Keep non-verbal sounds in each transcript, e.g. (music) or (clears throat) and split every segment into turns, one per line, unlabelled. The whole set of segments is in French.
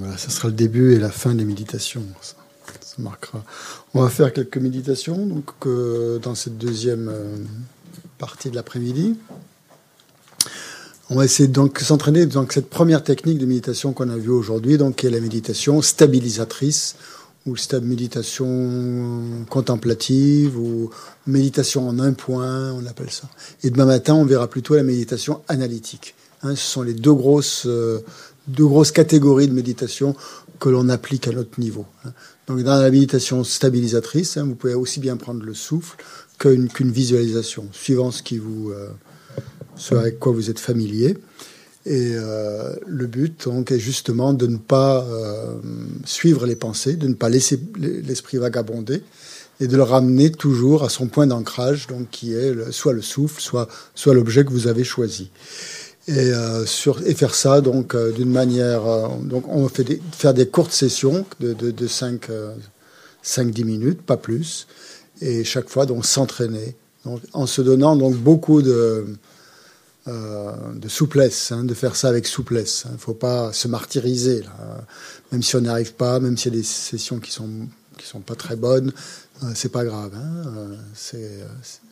Voilà, ça sera le début et la fin des méditations. Ça, marquera. On va faire quelques méditations donc, dans cette deuxième euh, partie de l'après-midi. On va essayer donc s'entraîner dans cette première technique de méditation qu'on a vue aujourd'hui, donc qui est la méditation stabilisatrice ou méditation contemplative ou méditation en un point, on appelle ça. Et demain matin, on verra plutôt la méditation analytique. Hein, ce sont les deux grosses, euh, deux grosses catégories de méditation que l'on applique à notre niveau. Donc dans la méditation stabilisatrice, hein, vous pouvez aussi bien prendre le souffle qu'une visualisation, suivant ce qui vous, euh, ce avec quoi vous êtes familier. Et euh, le but donc est justement de ne pas euh, suivre les pensées, de ne pas laisser l'esprit vagabonder et de le ramener toujours à son point d'ancrage, donc qui est soit le souffle, soit soit l'objet que vous avez choisi. Et, euh, sur, et faire ça donc d'une manière donc on fait des, faire des courtes sessions de, de, de 5 5-10 minutes, pas plus, et chaque fois donc s'entraîner. En se donnant donc beaucoup de euh, de souplesse, hein, de faire ça avec souplesse. Il ne faut pas se martyriser, même si on n'y arrive pas, même s'il y a des sessions qui sont qui sont pas très bonnes, euh, c'est pas grave. Hein, euh, c'est,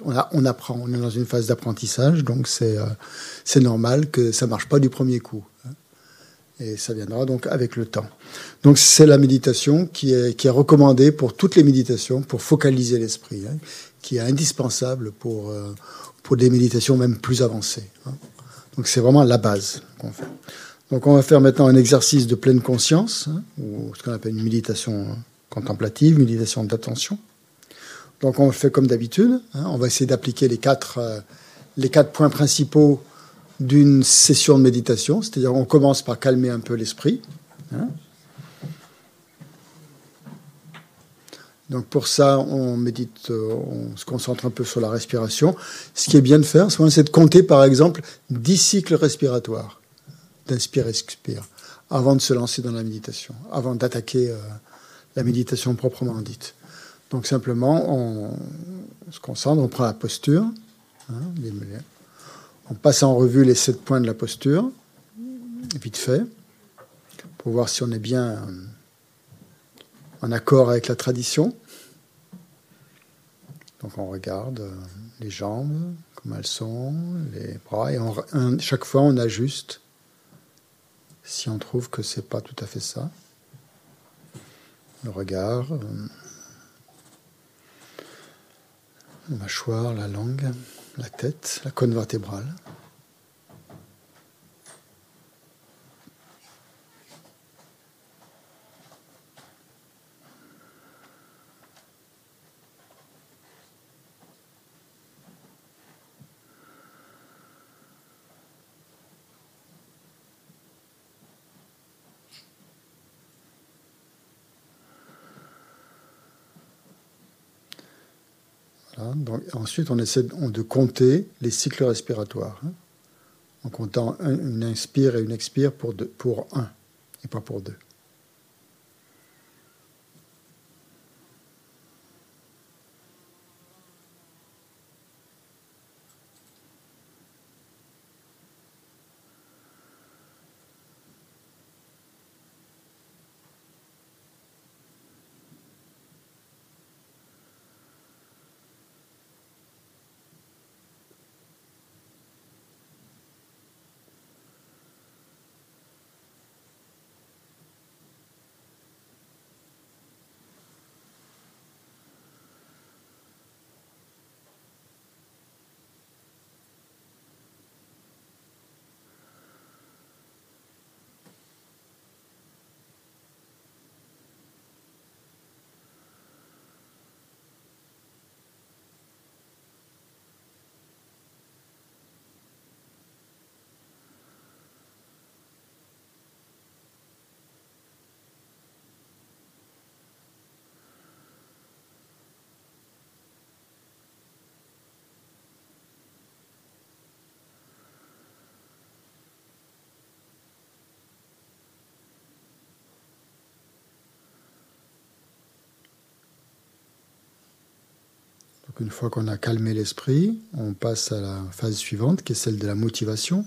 on, apprend, on est dans une phase d'apprentissage, donc c'est normal que ça marche pas du premier coup. Hein, et ça viendra donc avec le temps. Donc c'est la méditation qui est, recommandée pour toutes les méditations, pour focaliser l'esprit, hein, qui est indispensable pour, pour des méditations même plus avancées. Donc c'est vraiment la base qu'on fait. Donc on va faire maintenant un exercice de pleine conscience, ou ce qu'on appelle une méditation contemplative, méditation d'attention. Donc on fait comme d'habitude, hein. on va essayer d'appliquer les quatre, euh, les quatre points principaux d'une session de méditation, c'est-à-dire on commence par calmer un peu l'esprit. Donc pour ça, on médite, euh, on se concentre un peu sur la respiration. Ce qui est bien de faire, c'est de compter par exemple 10 cycles respiratoires, d'inspire, expire, avant de se lancer dans la méditation, avant d'attaquer euh, la méditation proprement dite. Donc simplement, on, se concentre, on prend la posture, hein, on passe en revue les sept points de la posture, vite fait, pour voir si on est bien euh, en accord avec la tradition. Donc on regarde euh, les jambes, comme elles sont, les bras, et chaque fois on ajuste si on trouve que c'est pas tout à fait ça. Le regard, euh, la mâchoire, la langue, la tête, la cône vertébrale. Ensuite, on essaie de compter les cycles respiratoires. Hein, en comptant une inspire et une expire pour, deux, pour un et pas pour deux. Une fois qu'on a calmé l'esprit, on passe à la phase suivante, qui est celle de la motivation.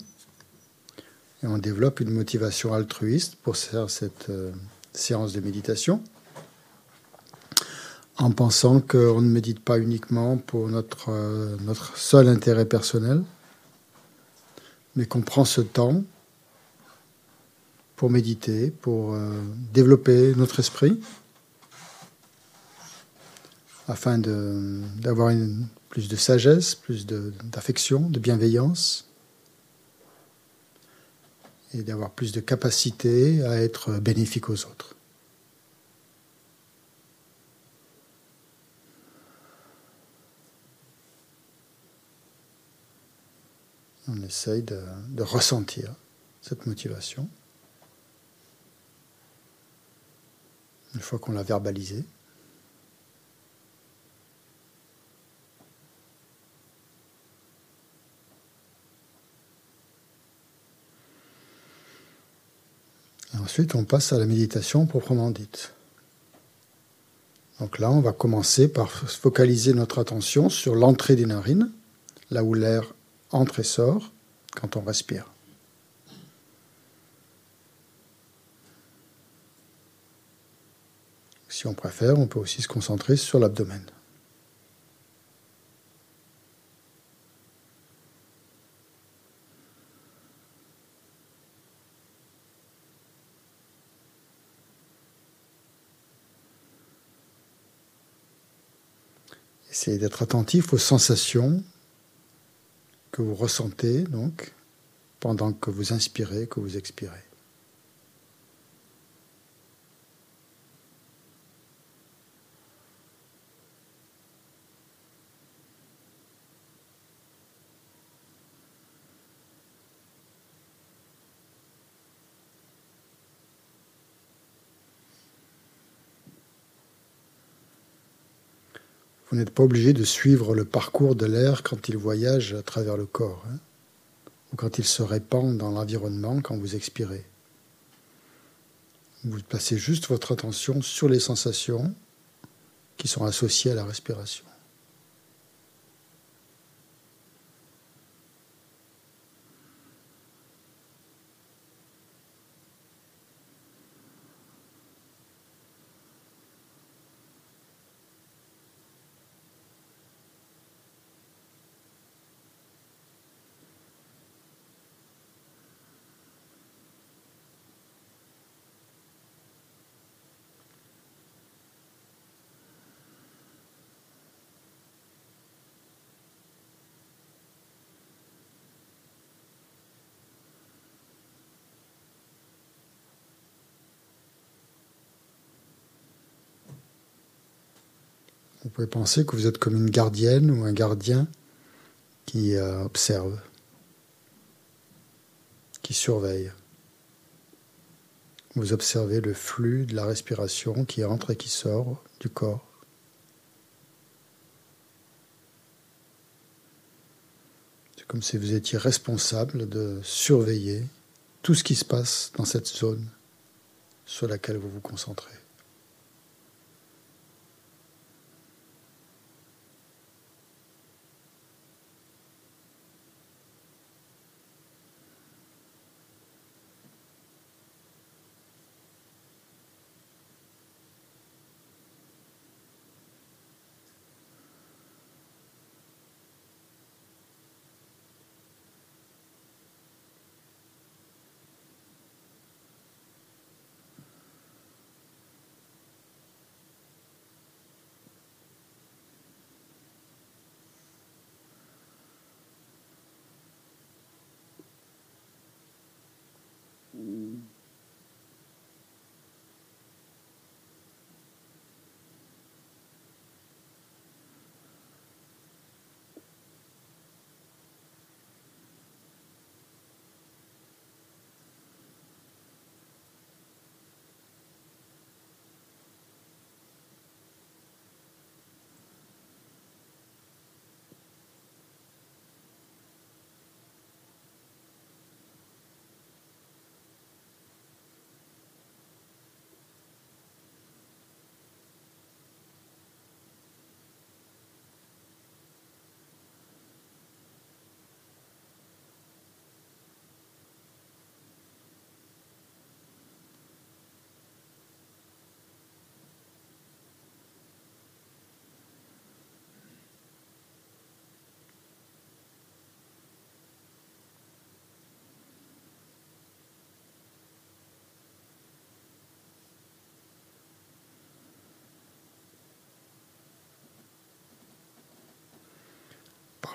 Et on développe une motivation altruiste pour faire cette euh, séance de méditation en pensant qu'on ne médite pas uniquement pour notre, euh, seul intérêt personnel, mais qu'on prend ce temps pour méditer, pour euh, développer notre esprit, afin d'avoir plus de sagesse, plus d'affection, de, bienveillance, et d'avoir plus de capacité à être bénéfique aux autres. On essaye de ressentir cette motivation. une fois qu'on l'a verbalisé. Et ensuite, on passe à la méditation proprement dite. Donc là, on va commencer par focaliser notre attention sur l'entrée des narines, là où l'air entre et sort quand on respire. Si on préfère, on peut aussi se concentrer sur l'abdomen. Essayez d'être attentif aux sensations que vous ressentez donc pendant que vous inspirez, que vous expirez. Vous n'êtes pas obligé de suivre le parcours de l'air quand il voyage à travers le corps, hein, ou quand il se répand dans l'environnement quand vous expirez. Vous placez juste votre attention sur les sensations qui sont associées à la respiration. Vous pouvez penser que vous êtes comme une gardienne ou un gardien qui euh, observe, qui surveille. Vous observez le flux de la respiration qui entre et qui sort du corps. C'est comme si vous étiez responsable de surveiller tout ce qui se passe dans cette zone sur laquelle vous vous concentrez.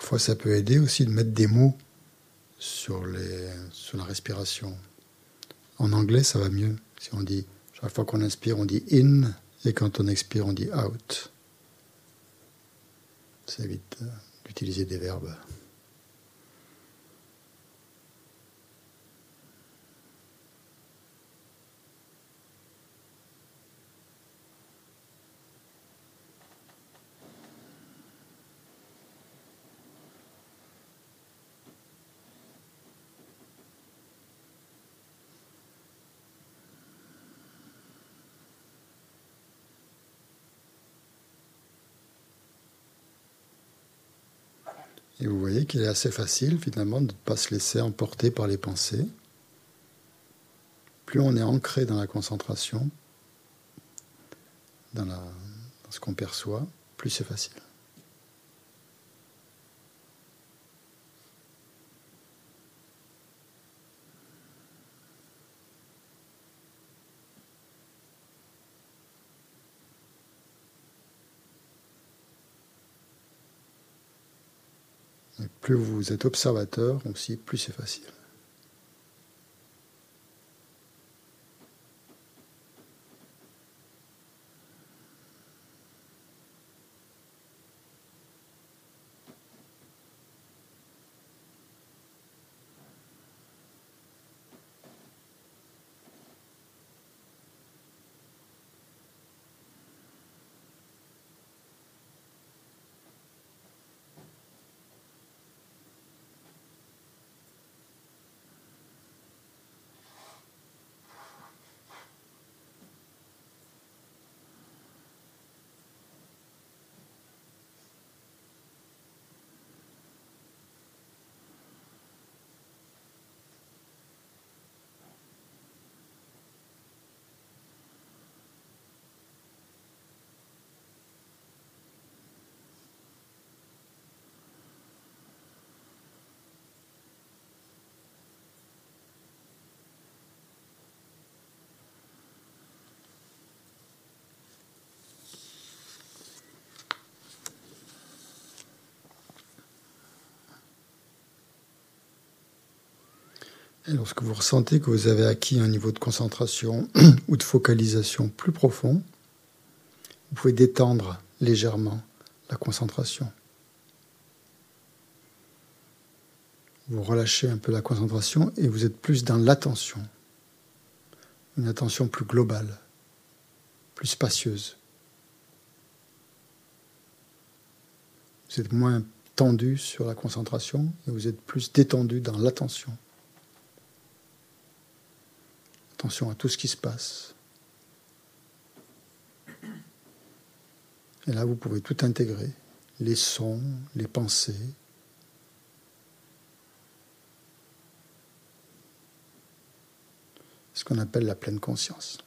Parfois, ça peut aider aussi de mettre des mots sur, sur la respiration. En anglais, ça va mieux. Si on dit, chaque fois qu'on inspire, on dit in, et quand on expire, on dit out. Ça évite euh, d'utiliser des verbes. Et vous voyez qu'il est assez facile finalement de ne pas se laisser emporter par les pensées. Plus on est ancré dans la concentration, dans, dans ce qu'on perçoit, plus c'est facile. Plus vous êtes observateur aussi, plus c'est facile. Lorsque vous ressentez que vous avez acquis un niveau de concentration (clears throat) ou de focalisation plus profond, vous pouvez détendre légèrement la concentration. Vous relâchez un peu la concentration et vous êtes plus dans l'attention, une attention plus globale, plus spacieuse. Vous êtes moins tendu sur la concentration et vous êtes plus détendu dans l'attention. Attention à tout ce qui se passe. Et là, vous pouvez tout intégrer, les sons, les pensées. Ce qu'on appelle la pleine conscience.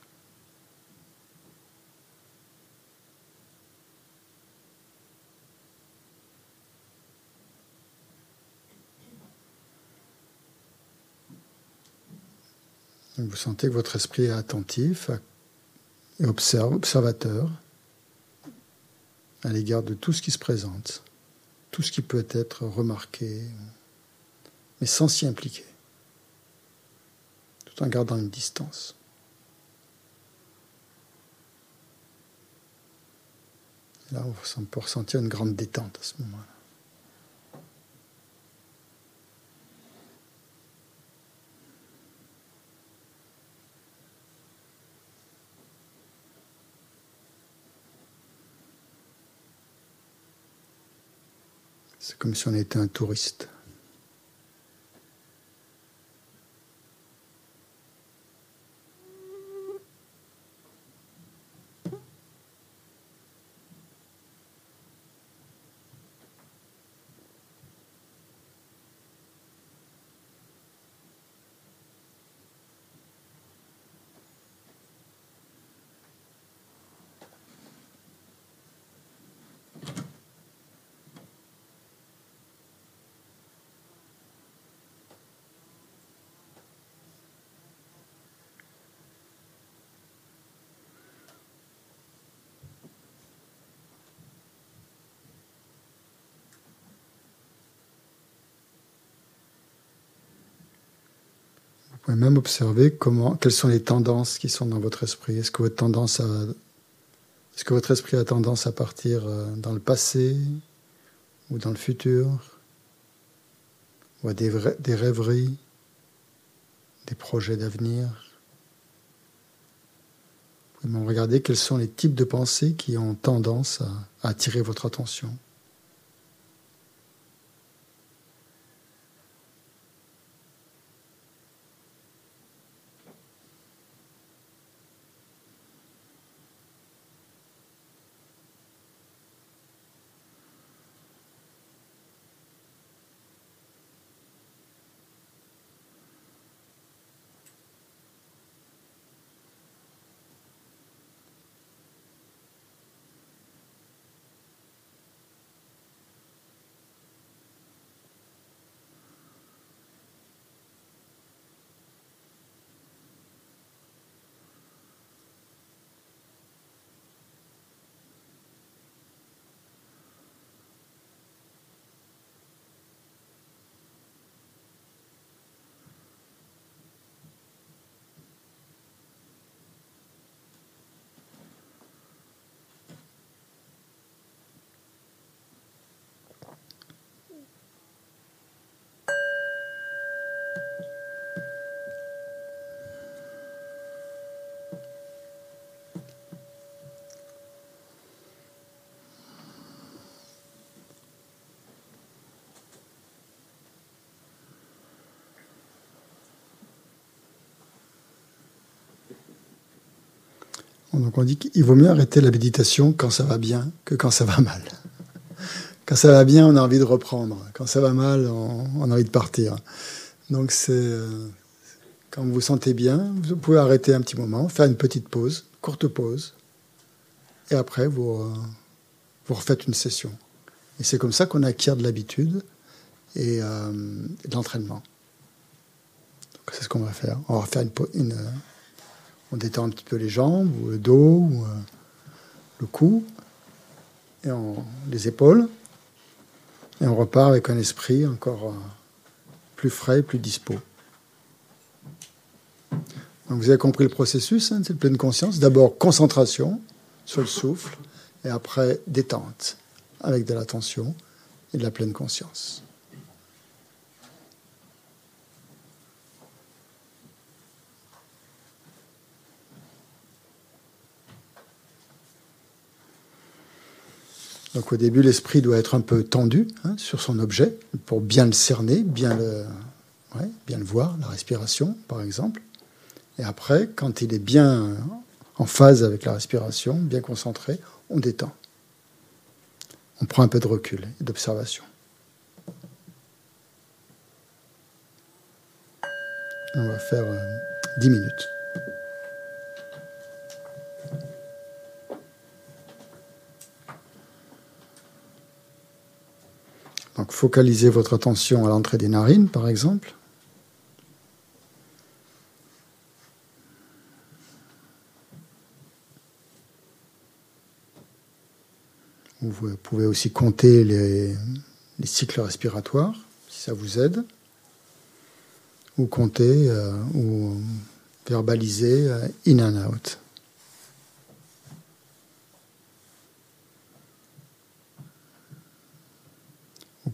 Vous sentez que votre esprit est attentif et observe, observateur à l'égard de tout ce qui se présente, tout ce qui peut être remarqué, mais sans s'y impliquer, tout en gardant une distance. là, on peut ressentir une grande détente à ce moment-là. C'est comme si on était un touriste. Pouvez même observer comment, quelles sont les tendances qui sont dans votre esprit. Est-ce que votre tendance est-ce que votre esprit a tendance à partir euh, dans le passé ou dans le futur, ou à des, rêveries, des projets d'avenir? Vous pouvez regarder quels sont les types de pensées qui ont tendance à attirer votre attention. Donc on dit qu'il vaut mieux arrêter la méditation quand ça va bien que quand ça va mal. Quand ça va bien, on a envie de reprendre. Quand ça va mal, on, a envie de partir. Donc c'est euh, quand vous vous sentez bien, vous pouvez arrêter un petit moment, faire une petite pause, courte pause, et après vous, euh, refaites une session. Et c'est comme ça qu'on acquiert de l'habitude et, euh, de l'entraînement. C'est ce qu'on va faire. On va faire une, une on détend un petit peu les jambes, ou le dos, ou euh, le cou, et les épaules. Et on repart avec un esprit encore euh, plus frais, plus dispo. Donc vous avez compris le processus, hein, c'est pleine conscience. D'abord concentration sur le souffle, et après détente, avec de l'attention et de la pleine conscience. Donc au début, l'esprit doit être un peu tendu hein, sur son objet pour bien le cerner, bien le, bien le voir, la respiration par exemple. Et après, quand il est bien en phase avec la respiration, bien concentré, on détend. On prend un peu de recul et d'observation. On va faire 10 euh, minutes. Focalisez votre attention à l'entrée des narines, par exemple. Vous pouvez aussi compter les, cycles respiratoires, si ça vous aide, ou compter euh, ou verbaliser euh, in and out.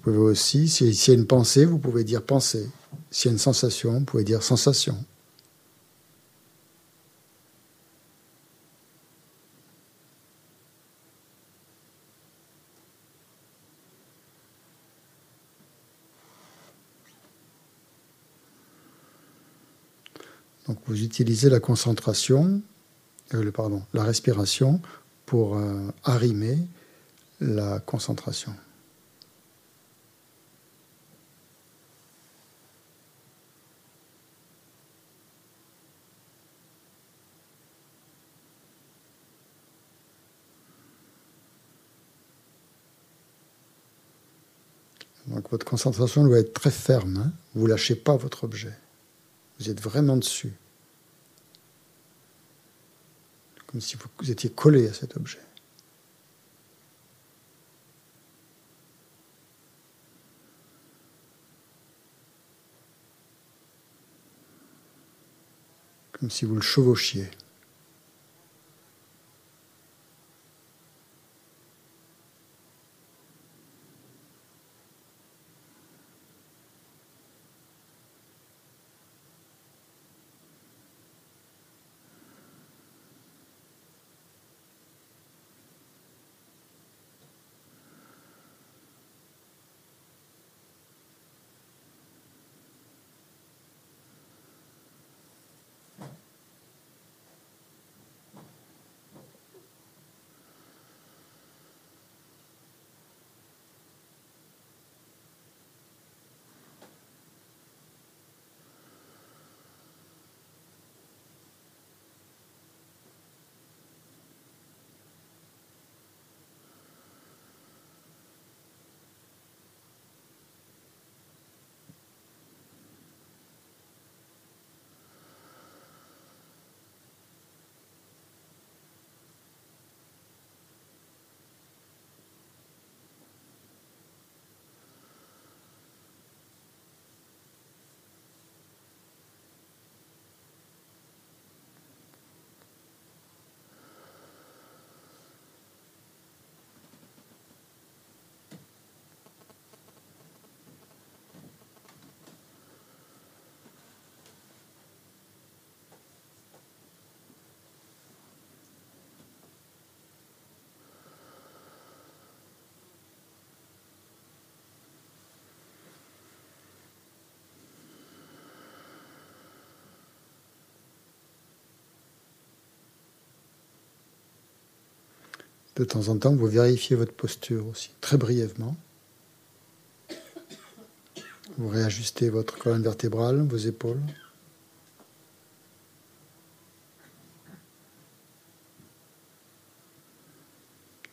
Pouvez aussi, s'il y a une pensée, vous pouvez dire pensée. S'il y a une sensation, vous pouvez dire sensation. Donc vous utilisez la concentration, euh, le, pardon, la respiration pour euh, arrimer la concentration. Donc votre concentration doit être très ferme. Hein. vous ne lâchez pas votre objet. Vous êtes vraiment dessus. Comme si vous étiez collé à cet objet. comme si vous le chevauchiez. De temps en temps, vous vérifiez votre posture aussi, très brièvement. Vous réajustez votre colonne vertébrale, vos épaules.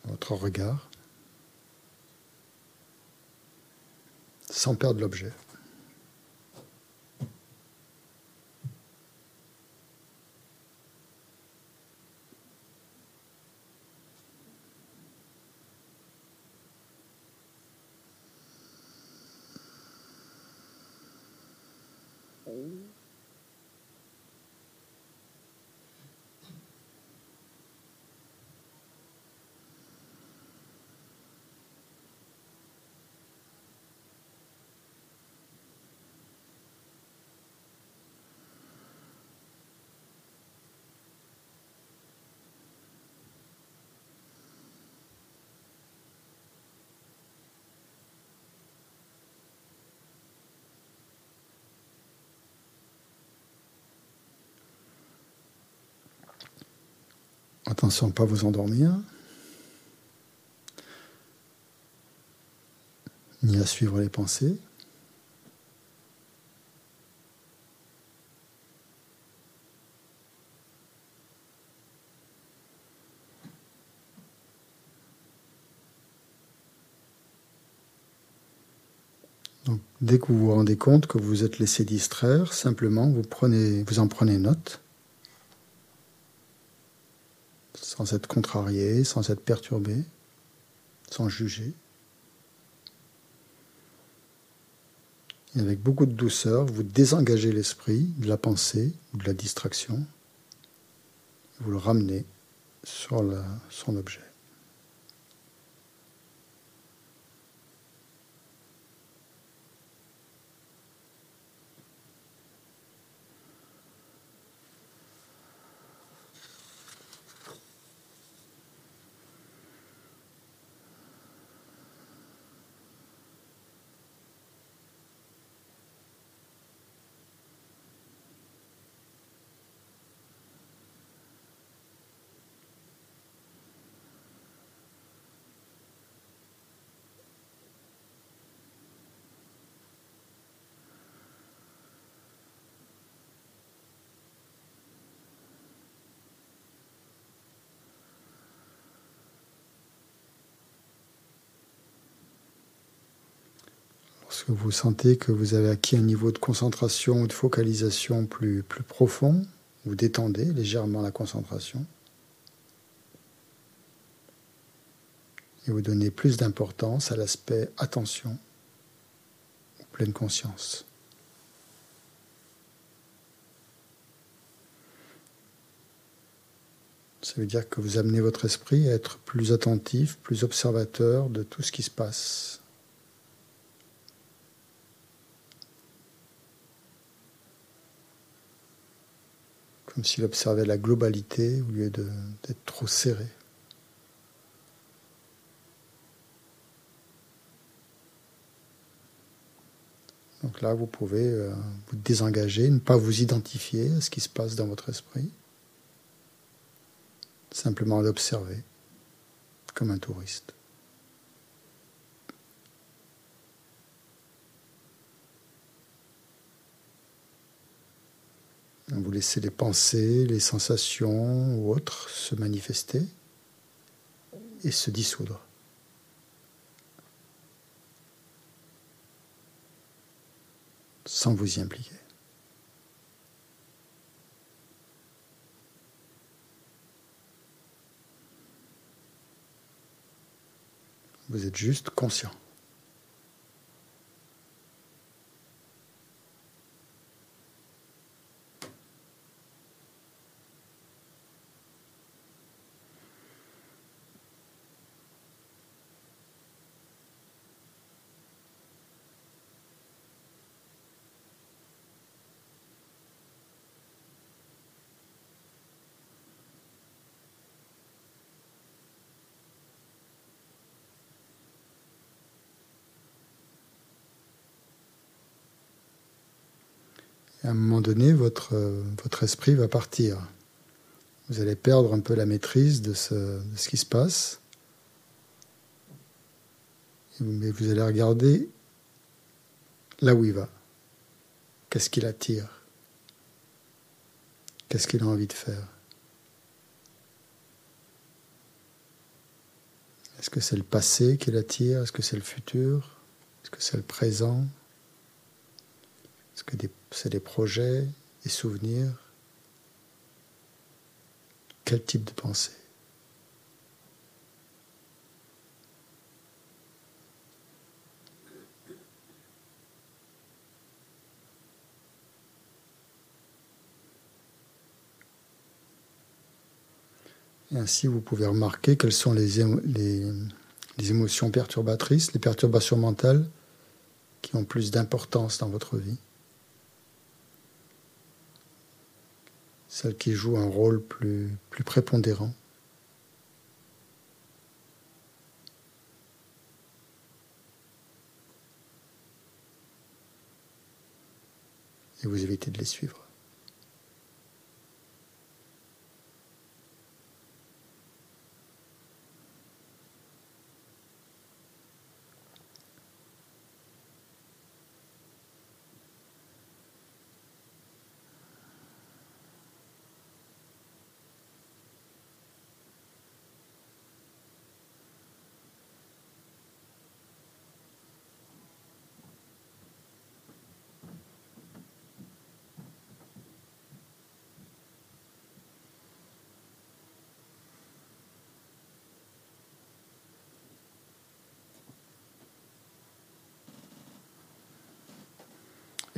Votre regard. Sans perdre l'objet. Attention, pas vous endormir, ni à suivre les pensées. Dès que vous vous rendez compte que vous vous êtes laissé distraire, simplement vous, prenez, vous en prenez note sans être contrarié, sans être perturbé, sans juger. Et avec beaucoup de douceur, vous désengagez l'esprit de la pensée ou de la distraction. Vous le ramenez sur son objet. Lorsque vous sentez que vous avez acquis un niveau de concentration ou de focalisation plus, plus profond, vous détendez légèrement la concentration. Et vous donnez plus d'importance à l'aspect attention pleine conscience. Ça veut dire que vous amenez votre esprit à être plus attentif, plus observateur de tout ce qui se passe. Comme s'il observait la globalité au lieu d'être trop serré. Donc là, vous pouvez euh, vous désengager, ne pas vous identifier à ce qui se passe dans votre esprit. Simplement l'observer comme un touriste. Vous laissez les pensées, les sensations ou autres se manifester et se dissoudre. sans vous y impliquer. Vous êtes juste conscient. À un moment donné, votre, votre esprit va partir. Vous allez perdre un peu la maîtrise de ce, de ce qui se passe. Mais vous allez regarder là où il va. Qu'est-ce qu'il attire? Qu'est-ce qu'il a envie de faire? Est-ce que c'est le passé qui l'attire? Est-ce que c'est le futur? Est-ce que c'est le présent? Est-ce que c'est des projets, des souvenirs. Quel type de pensée? Et ainsi, vous pouvez remarquer quelles sont les, les émotions perturbatrices, les perturbations mentales qui ont plus d'importance dans votre vie. Celle qui joue un rôle plus, plus prépondérant. Et vous évitez de les suivre.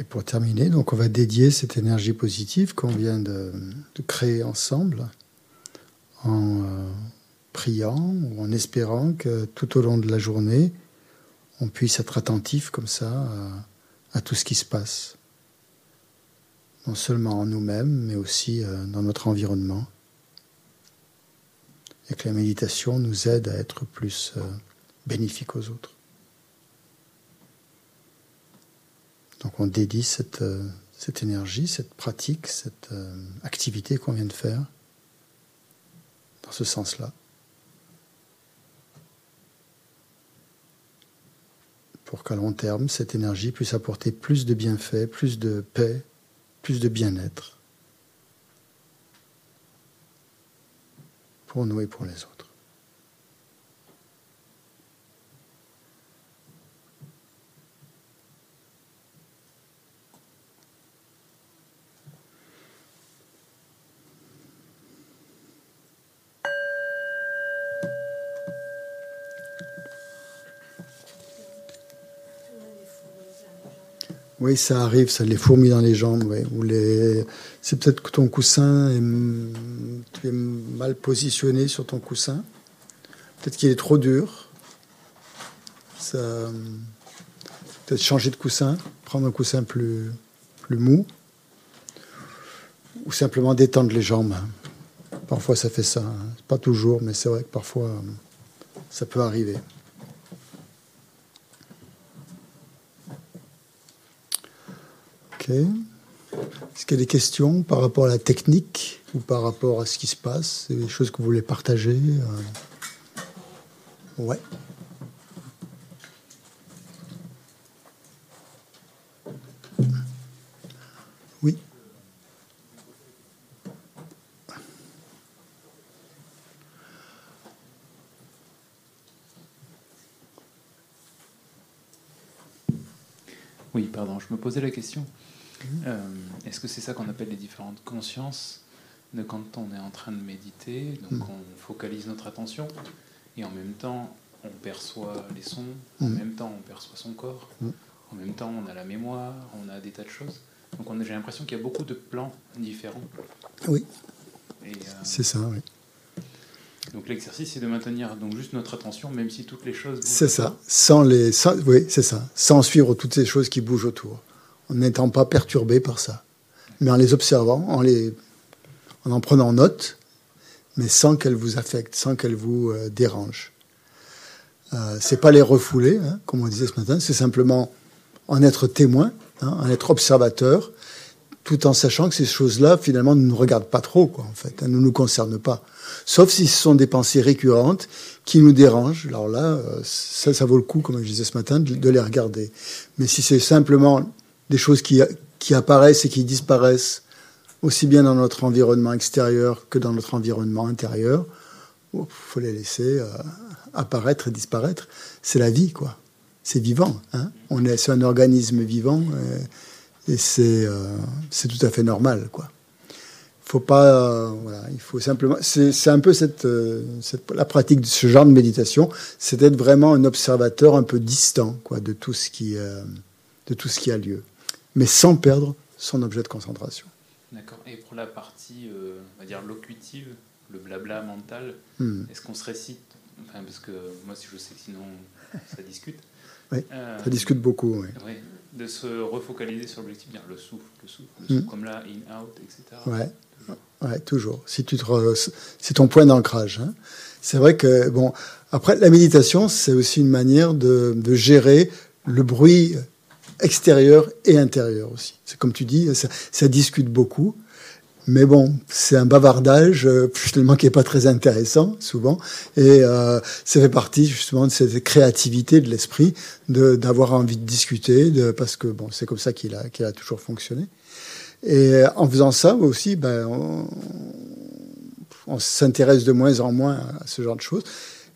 Pour terminer, donc on va dédier cette énergie positive qu'on vient de, créer ensemble en euh, priant ou en espérant que tout au long de la journée, on puisse être attentif comme ça à, tout ce qui se passe. Non seulement en nous-mêmes, mais aussi euh, dans notre environnement. Et que la méditation nous aide à être plus euh, bénéfique aux autres. Donc on dédie cette, euh, cette énergie, cette pratique, cette euh, activité qu'on vient de faire dans ce sens-là. Pour qu'à long terme, cette énergie puisse apporter plus de bienfaits, plus de paix, plus de bien-être pour nous et pour les autres. Oui, ça arrive, ça les fourmis dans les jambes. Ou les... C'est peut-être que ton coussin, est... mal positionné sur ton coussin. Peut-être qu'il est trop dur. Peut-être changer de coussin, prendre un coussin plus, plus mou. Ou simplement détendre les jambes. Parfois ça fait ça. Hein. Pas toujours, mais c'est vrai que parfois ça peut arriver. Est-ce qu'il y a des questions par rapport à la technique ou par rapport à ce qui se passe Des choses que vous voulez partager euh? Ouais. Oui.
Oui, pardon, je me posais la question. Euh, est-ce que c'est ça qu'on appelle les différentes consciences de quand on est en train de méditer Donc mm. on focalise notre attention et en même temps on perçoit les sons, en mm. même temps on perçoit son corps, en même temps on a la mémoire, on a des tas de choses. Donc j'ai l'impression qu'il y a beaucoup de plans différents.
Oui. Euh, c'est ça, oui.
Donc l'exercice, c'est de maintenir donc juste notre attention, même si toutes les choses.
C'est ça, sans les, oui, c'est ça, sans suivre toutes ces choses qui bougent autour en n'étant pas perturbé par ça, mais en les observant, en, les, en en prenant note, mais sans qu'elles vous affectent, sans qu'elles vous euh, dérangent. Euh, c'est pas les refouler, hein, comme on disait ce matin, c'est simplement en être témoin, hein, en être observateur, tout en sachant que ces choses-là, finalement, ne nous regardent pas trop, quoi, en fait, elles ne nous concernent pas. Sauf si ce sont des pensées récurrentes qui nous dérangent. Alors là, euh, ça, ça vaut le coup, comme je disais ce matin, de les regarder. Mais si c'est simplement des choses qui, qui apparaissent et qui disparaissent aussi bien dans notre environnement extérieur que dans notre environnement intérieur. Il faut les laisser euh, apparaître et disparaître. C'est la vie, quoi. C'est vivant. Hein On est, c'est un organisme vivant euh, et c'est, euh, c'est tout à fait normal, quoi. Faut pas, voilà, il faut simplement. C'est, c'est un peu cette, cette, la pratique de ce genre de méditation, c'est d'être vraiment un observateur un peu distant, quoi, de tout ce qui, de tout ce qui a lieu mais sans perdre son objet de concentration.
D'accord. Et pour la partie, euh, on va dire, locutive, le blabla mental, hmm. est-ce qu'on se récite? Enfin, Parce que moi, si je sais que sinon, ça discute. (laughs)
Oui, euh, ça discute beaucoup, oui.
De se refocaliser sur l'objectif, bien le souffle, le souffle, le souffle hmm. comme là, in, out, etc.
Ouais. Ouais, toujours. Si tu te c'est ton point d'ancrage. Hein. C'est vrai que bon, après la méditation, c'est aussi une manière de, de gérer le bruit extérieur et intérieur aussi. C'est comme tu dis, ça, discute beaucoup. Mais bon, c'est un bavardage euh, finalement qui est pas très intéressant souvent, et euh, ça fait partie justement de cette créativité de l'esprit, d'avoir envie de discuter, de, parce que bon, c'est comme ça qu'il a, qu'il a toujours fonctionné. Et en faisant ça aussi, ben, on s'intéresse de moins en moins à ce genre de choses.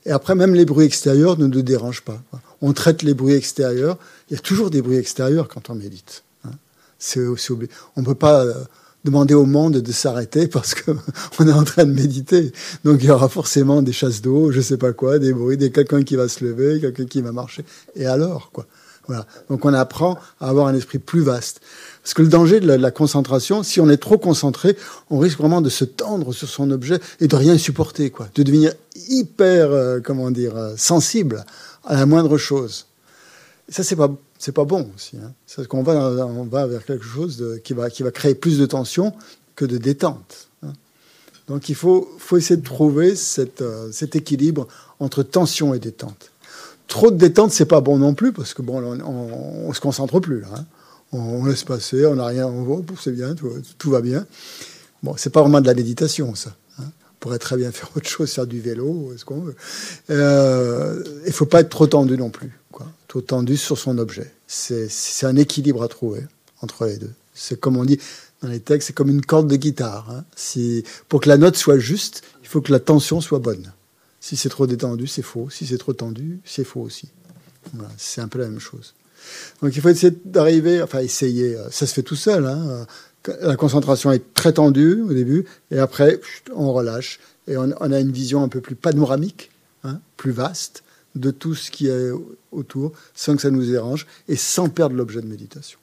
Et après, même les bruits extérieurs ne nous dérangent pas. On traite les bruits extérieurs. Il y a toujours des bruits extérieurs quand on médite. Hein. C'est On ne peut pas euh, demander au monde de s'arrêter (laughs) parce qu'on est en train de méditer. Donc il y aura forcément des chasses d'eau, je ne sais pas quoi, des bruits, des quelqu'un qui va se lever, quelqu'un qui va marcher. Et alors, quoi? Voilà. Donc on apprend à avoir un esprit plus vaste. Parce que le danger de la, concentration, si on est trop concentré, on risque vraiment de se tendre sur son objet et de rien supporter, quoi, de devenir hyper, euh, comment dire, euh, sensible à la moindre chose. Et ça, c'est pas, c'est pas bon aussi. Hein. C'est qu'on va, on va vers quelque chose qui va, qui va créer plus de tension que de détente. Hein. Donc il faut, faut essayer de trouver euh, cet équilibre entre tension et détente. Trop de détente, c'est pas bon non plus parce que bon, on, se concentre plus là. Hein on, laisse passer, on n'a rien, on voit, c'est bien, tout, va bien. Bon, c'est pas vraiment de la méditation, ça. Pourrait très bien (laughs) faire autre chose, faire du vélo, ce qu'on veut. Euh, il faut pas être trop tendu non plus, quoi. Trop tendu sur son objet. C'est un équilibre à trouver entre les deux. C'est comme on dit dans les textes, c'est comme une corde de guitare. Hein. Si, pour que la note soit juste, il faut que la tension soit bonne. Si c'est trop détendu, c'est faux. Si c'est trop tendu, c'est faux aussi. Voilà, c'est un peu la même chose. Donc il faut essayer d'arriver, enfin essayer, euh, ça se fait tout seul. Hein. La concentration est très tendue au début, et après on relâche, et on, a une vision un peu plus panoramique, hein, plus vaste de tout ce qui est autour, sans que ça nous dérange, et sans perdre l'objet de méditation.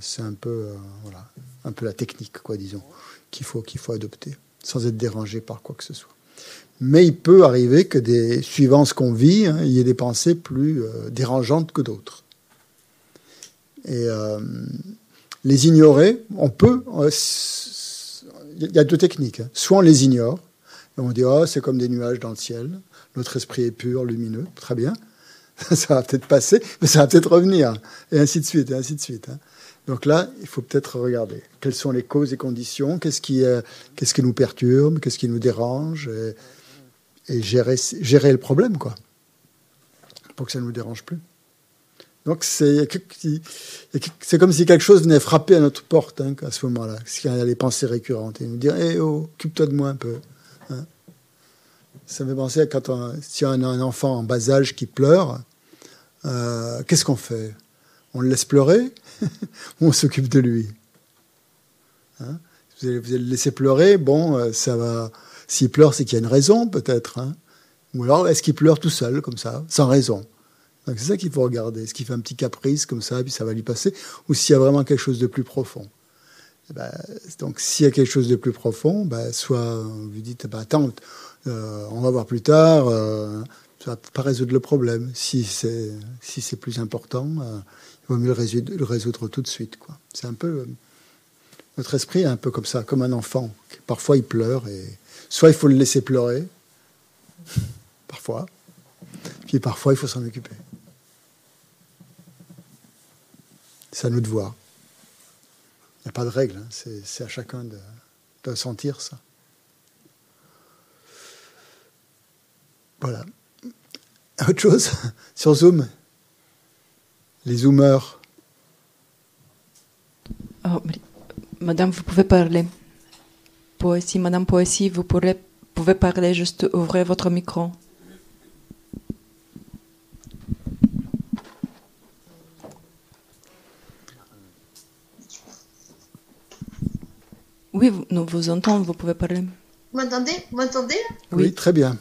c'est un peu, euh, voilà, un peu la technique, quoi, disons, qu'il faut, qu'il faut adopter. sans être dérangé par quoi que ce soit. Mais il peut arriver que, des, suivant ce qu'on vit, hein, il y ait des pensées plus euh, dérangeantes que d'autres. Et euh, les ignorer, on peut. Euh, il y a deux techniques. Hein. Soit on les ignore, et on dit oh, c'est comme des nuages dans le ciel, notre esprit est pur, lumineux, très bien. (laughs) ça va peut-être passer, mais ça va peut-être revenir, et ainsi de suite, et ainsi de suite. Hein. Donc là, il faut peut-être regarder quelles sont les causes et conditions, qu'est-ce qui, qu'est-ce qui nous perturbe, qu'est-ce qui nous dérange, et, gérer le problème, quoi, pour que ça ne nous dérange plus. Donc c'est comme si quelque chose venait frapper à notre porte hein, à ce moment-là, s'il y a des pensées récurrentes, et nous dire "Eh oh, occupe-toi de moi un peu." Hein. Ça me fait penser à quand on, si on a un enfant en bas âge qui pleure, euh, qu'est-ce qu'on fait? On le laisse pleurer (laughs) ou on s'occupe de lui? Hein? Vous, allez, le laisser pleurer, bon, euh, ça va. S'il pleure, c'est qu'il y a une raison peut-être. Ou alors est-ce qu'il pleure tout seul comme ça, sans raison? C'est ça qu'il faut regarder. Est-ce qu'il fait un petit caprice comme ça, puis ça va lui passer, ou s'il y a vraiment quelque chose de plus profond? Eh ben, donc s'il y a quelque chose de plus profond, ben, soit vous dites, bah, attends, euh, on va voir plus tard, euh, ça va pas résoudre le problème. Si c'est si c'est plus important, euh, il vaut mieux le résoudre, tout de suite. C'est un peu notre esprit est un peu comme ça, comme un enfant. Parfois il pleure et soit il faut le laisser pleurer, parfois, puis parfois il faut s'en occuper. C'est à nous de voir. Il n'y a pas de règle, hein. c'est à chacun de, sentir ça. Voilà. Autre chose (laughs) sur Zoom? Les Zoomers.
Oh, madame, vous pouvez parler. Poésie, Madame Poésie, vous pouvez parler, juste ouvrir votre micro. Oui, nous vous entendons, vous pouvez parler.
Vous m'entendez? Vous m'entendez?
Oui. très bien.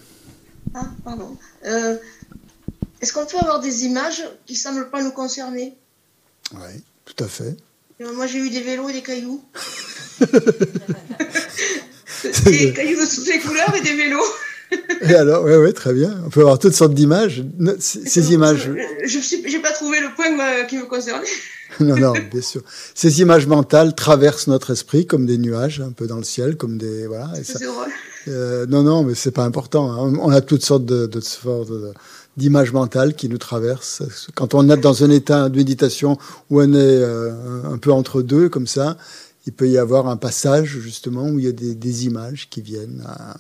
Ah, pardon. Euh, est-ce qu'on peut avoir des images qui ne semblent pas nous concerner?
Oui, tout à fait.
Euh, moi, j'ai eu des vélos et des cailloux. (laughs) (laughs) des cailloux de toutes les couleurs et des vélos.
Et alors, oui, oui, très bien. On peut avoir toutes sortes d'images. Ces images.
Je n'ai pas trouvé le point qui me concernait. (laughs)
non, non, bien sûr. Ces images mentales traversent notre esprit comme des nuages, un peu dans le ciel, comme des voilà. euh, non, non, mais c'est pas important. Hein. On a toutes sortes de, de, d'images mentales qui nous traversent. Quand on est dans un état de méditation où on est euh, un peu entre deux, comme ça, il peut y avoir un passage justement où il y a des, des images qui viennent à,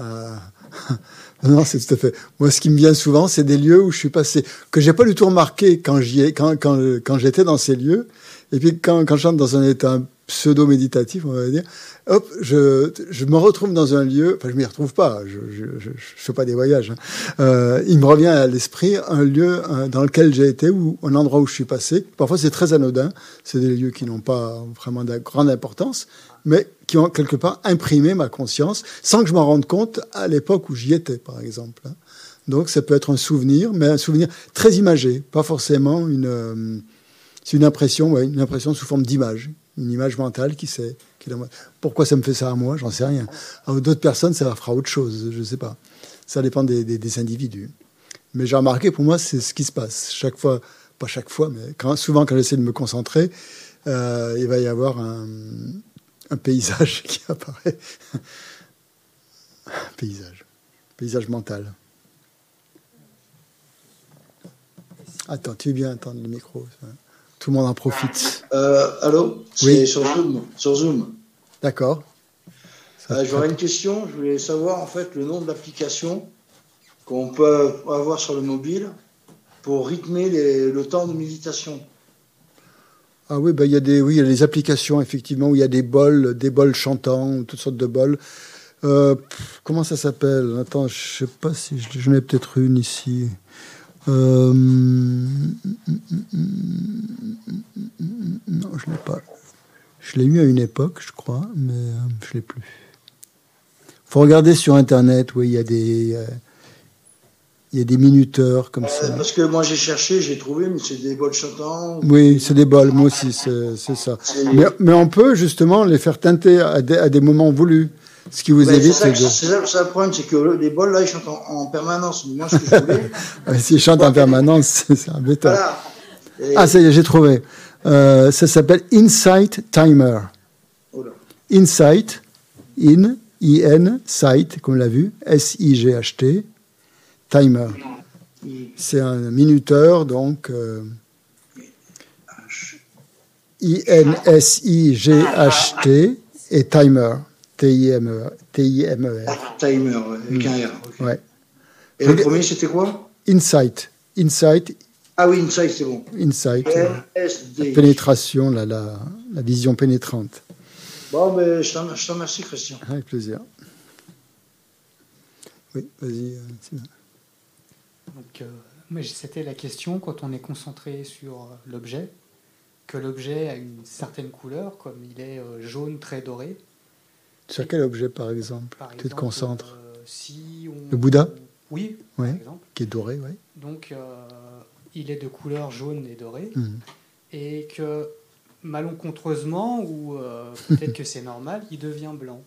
à (laughs) non, c'est tout à fait. Moi, ce qui me vient souvent, c'est des lieux où je suis passé, que j'ai pas du tout remarqué quand j'y quand, quand, quand j'étais dans ces lieux. Et puis, quand, quand j'entre dans un état pseudo-méditatif, on va dire, hop, je, je me retrouve dans un lieu, enfin, je m'y retrouve pas, je, je, je, fais pas des voyages. Hein. Euh, il me revient à l'esprit un lieu dans lequel j'ai été ou un endroit où je suis passé. Parfois, c'est très anodin. C'est des lieux qui n'ont pas vraiment de grande importance mais qui ont quelque part imprimé ma conscience sans que je m'en rende compte à l'époque où j'y étais, par exemple. Hein. Donc ça peut être un souvenir, mais un souvenir très imagé, pas forcément une, euh, c'est une impression, une impression sous forme d'image, une image mentale qui sait. Qui Pourquoi ça me fait ça à moi J'en sais rien. À d'autres personnes, ça fera autre chose, je ne sais pas. Ça dépend des, des, individus. Mais j'ai remarqué, pour moi, c'est ce qui se passe. Chaque fois, pas chaque fois, mais souvent quand j'essaie de me concentrer, euh, il va y avoir un, un paysage (laughs) qui apparaît. un paysage. Paysage mental. Attends, tu es bien attendre le micro. Tout le monde en profite.
Euh, allô?
Oui.
sur Zoom. Sur Zoom.
D'accord.
Euh, J'aurais une question. Je voulais savoir en fait le nom de l'application qu'on peut avoir sur le mobile pour rythmer le temps de méditation.
Ah oui, bah, il y a des, applications effectivement où il y a des bols, des bols chantants, toutes sortes de bols. Euh, comment ça s'appelle? Attends, je sais pas si j'en ai peut-être une ici. Euh, non, je l'ai pas. Je l'ai eu à une époque, je crois, mais euh, je l'ai plus. Faut regarder sur internet, oui, il y a des il y a des minuteurs comme ça.
Parce que moi j'ai cherché, j'ai trouvé, mais c'est des bols chantants.
Oui, c'est des bols, moi aussi, c'est ça. Mais, mais, on peut justement les faire teinter à des, à des moments voulus. Ce qui vous
Ouais,
évite,
c'est que- c'est ça, ça le problème, c'est que le- les bols là ils chantent en, en permanence. Moi ce que je voulais, (laughs)
S'ils chantent en permanence, (laughs) c'est embêtant.
voilà. Et-
Ah, ça y est, j'ai trouvé. Euh, ça s'appelle Insight Timer.
Oh.
Insight, in, I-N, sight, comme on l'a vu, S-I-G-H-T, timer. C'est un minuteur, donc euh, I-N-S-I-G-H-T et timer, T-I-M-E-R. T-I-M-E-R.
Timer, ouais, avec un R. ok.
Mm. Ouais.
Et le premier c'était quoi?
Insight, insight,
Ah oui, Insight, c'est bon.
insight, euh, pénétration, la, la, la vision pénétrante.
Bon, ben, je t'en remercie, Christian.
Avec plaisir. Oui, vas-y. euh, Sylvain.
Donc, euh, c'était la question quand on est concentré sur euh, l'objet, que l'objet a une certaine couleur, comme il est euh, jaune très doré.
Sur quel objet, par exemple,
Par
tu te concentres?
euh, si on-
Le Bouddha?
Oui,
Ouais.
par exemple.
Qui est doré, oui.
Donc, euh, il est de couleur jaune et dorée,
Mhm.
et que malencontreusement, ou euh, peut-être que c'est (laughs) normal, il devient blanc.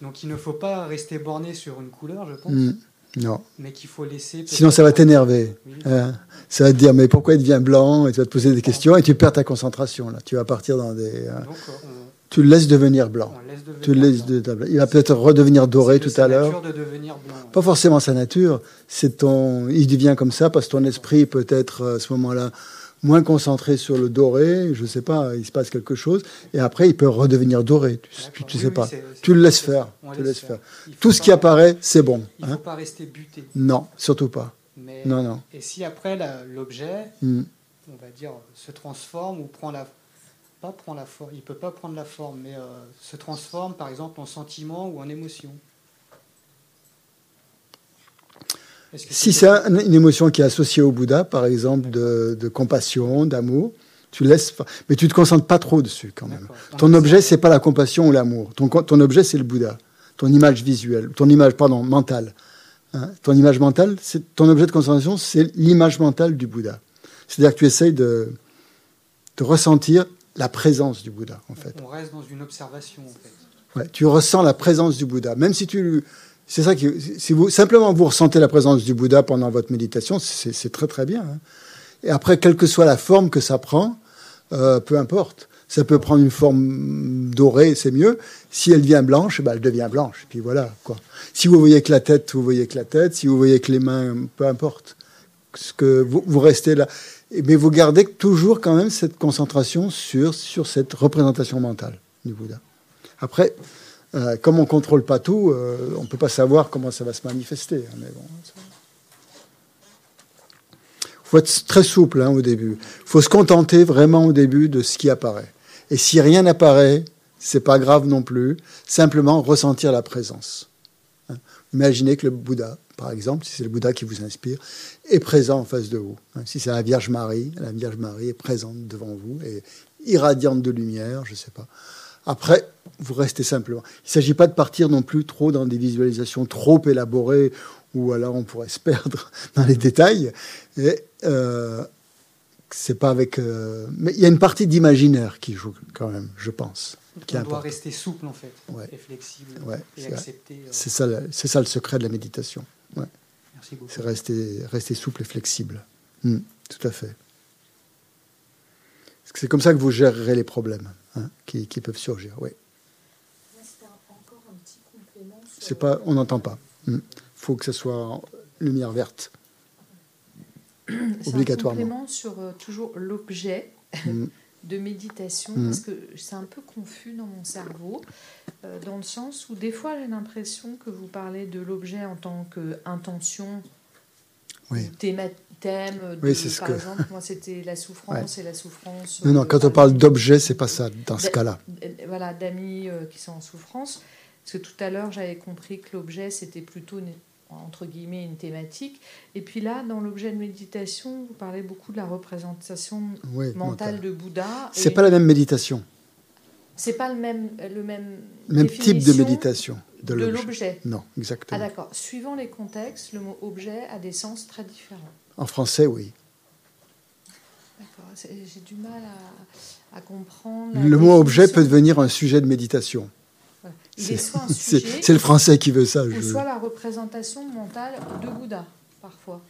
Donc, il ne faut pas rester borné sur une couleur, je pense,
Mhm. Non.
mais qu'il faut laisser.
Sinon, ça va
peut-être-
t'énerver.
Oui.
hein. Ça va te dire, mais pourquoi il devient blanc? Et tu vas te poser des questions et tu perds ta concentration. Là. Tu vas partir dans des. hein.
Donc,
Tu le laisses devenir blanc.
laisse devenir
Tu le laisses
blanc.
de- Il va peut-être redevenir doré tout à l'heure.
nature de devenir blanc.
Pas forcément sa nature, c'est ton. Il devient comme ça parce que ton esprit peut être euh, à ce moment-là moins concentré sur le doré. Je sais pas, il se passe quelque chose et après il peut redevenir doré. Tu, tu,
Oui,
sais pas. Tu le laisses faire. Tu le laisses faire. Tout ce qui apparaît, c'est bon.
Il ne faut
hein.
pas rester buté.
Non, surtout pas.
Mais,
Non, non.
Et si après l'objet,
Hmm.
on va dire, se transforme ou prend la. Pas prend la forme, il peut pas prendre la forme, mais euh, se transforme par exemple en sentiment ou en émotion. Est-ce que
Si c'est un- une émotion qui est associée au Bouddha, par exemple, de, de compassion, d'amour, tu laisses, mais tu te concentres pas trop dessus quand même. Ton
On
objet, c'est pas la compassion ou l'amour. Ton, ton objet, c'est le Bouddha. Ton image visuelle, ton image, pardon, mentale. Hein, ton image mentale, c'est ton objet de concentration, c'est l'image mentale du Bouddha. C'est-à-dire que tu essayes de, de ressentir la présence du Bouddha, en fait.
On reste dans une observation en fait.
Ouais, tu ressens la présence du Bouddha. Même si tu. C'est ça qui. Si vous, simplement vous ressentez la présence du Bouddha pendant votre méditation, c'est très très bien. hein. Et après, quelle que soit la forme que ça prend, euh, peu importe. Ça peut prendre une forme dorée, c'est mieux. Si elle devient blanche, ben, elle devient blanche. Puis voilà, quoi. Si vous voyez que la tête, vous voyez que la tête. Si vous voyez que les mains, peu importe. Ce que vous, vous restez là. Mais vous gardez toujours quand même cette concentration sur, sur cette représentation mentale du Bouddha. Après, euh, comme on ne contrôle pas tout, euh, on ne peut pas savoir comment ça va se manifester. hein, mais bon, Il faut être très souple hein, au début. Il faut se contenter vraiment au début de ce qui apparaît. Et si rien n'apparaît, c'est pas grave non plus. Simplement ressentir la présence. Hein. Imaginez que le Bouddha, par exemple, si c'est le Bouddha qui vous inspire, est présent en face de vous. hein. Si c'est la Vierge Marie, la Vierge Marie est présente devant vous et irradiante de lumière, je ne sais pas. Après, vous restez simplement. Il ne s'agit pas de partir non plus trop dans des visualisations trop élaborées, ou alors on pourrait se perdre (laughs) dans les détails. Et euh, c'est pas avec. euh, Mais il y a une partie d'imaginaire qui joue quand même, je pense. Qui est
on doit rester souple en fait,
Ouais.
et flexible,
Ouais,
et accepter. euh,
C'est ça, le- c'est ça le secret de la méditation. Ouais.
Merci beaucoup.
C'est rester, rester souple et flexible. Hmm, tout à fait. C'est comme ça que vous gérerez les problèmes hein, qui, qui peuvent surgir. Oui. C'est pas, on n'entend pas. Il faut que ce soit lumière verte.
Un
Obligatoirement.
complément sur euh, toujours l'objet
Mm. (laughs)
de méditation,
Mm.
parce que c'est un peu confus dans mon cerveau, euh, dans le sens où des fois j'ai l'impression que vous parlez de l'objet en tant qu'intention,
Oui.
thème, thème de,
Oui, c'est ce
par
que-
exemple, moi (laughs) c'était la souffrance et la souffrance.
Non, non,
euh,
quand on
par
parle d'objet, c'est pas ça dans ce cas-là.
Voilà, d'amis euh, qui sont en souffrance. Parce que tout à l'heure, j'avais compris que l'objet, c'était plutôt, une- entre guillemets, une thématique. Et puis là, dans l'objet de méditation, vous parlez beaucoup de la représentation
Oui,
mentale
mental.
de Bouddha.
C'est
Et
pas la même méditation,
C'est pas le même, le même,
même type de méditation de l'objet. Non,
Ah
exactement.
d'accord. Suivant les contextes, le mot objet a des sens très différents.
en français, oui.
D'accord. J'ai du mal à, à comprendre.
Le mot objet peut devenir un sujet de méditation.
Voilà. Il est soit un (laughs) sujet,
C'est le français qui veut ça.
ou
je-
soit la représentation mentale de Bouddha, parfois.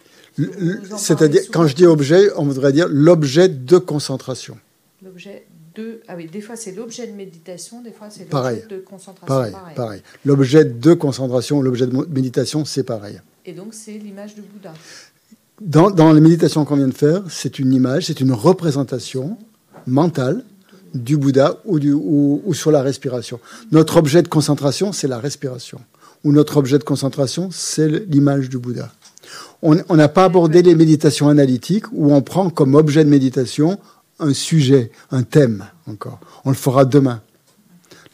C'est-à-dire, quand je dis objet, on voudrait dire l'objet de concentration.
L'objet de. Ah oui, des fois c'est l'objet de méditation, des fois c'est l'objet de concentration.
Pareil, pareil. L'objet de concentration, l'objet de méditation, c'est pareil.
Et donc c'est l'image de Bouddha.
Dans, dans les méditations qu'on vient de faire, c'est une image, c'est une représentation mentale du Bouddha ou, sur la respiration. Notre objet de concentration, c'est la respiration. Ou notre objet de concentration, c'est l'image du Bouddha. On on n'a pas abordé les méditations analytiques où on prend comme objet de méditation un sujet, un thème encore. On le fera demain.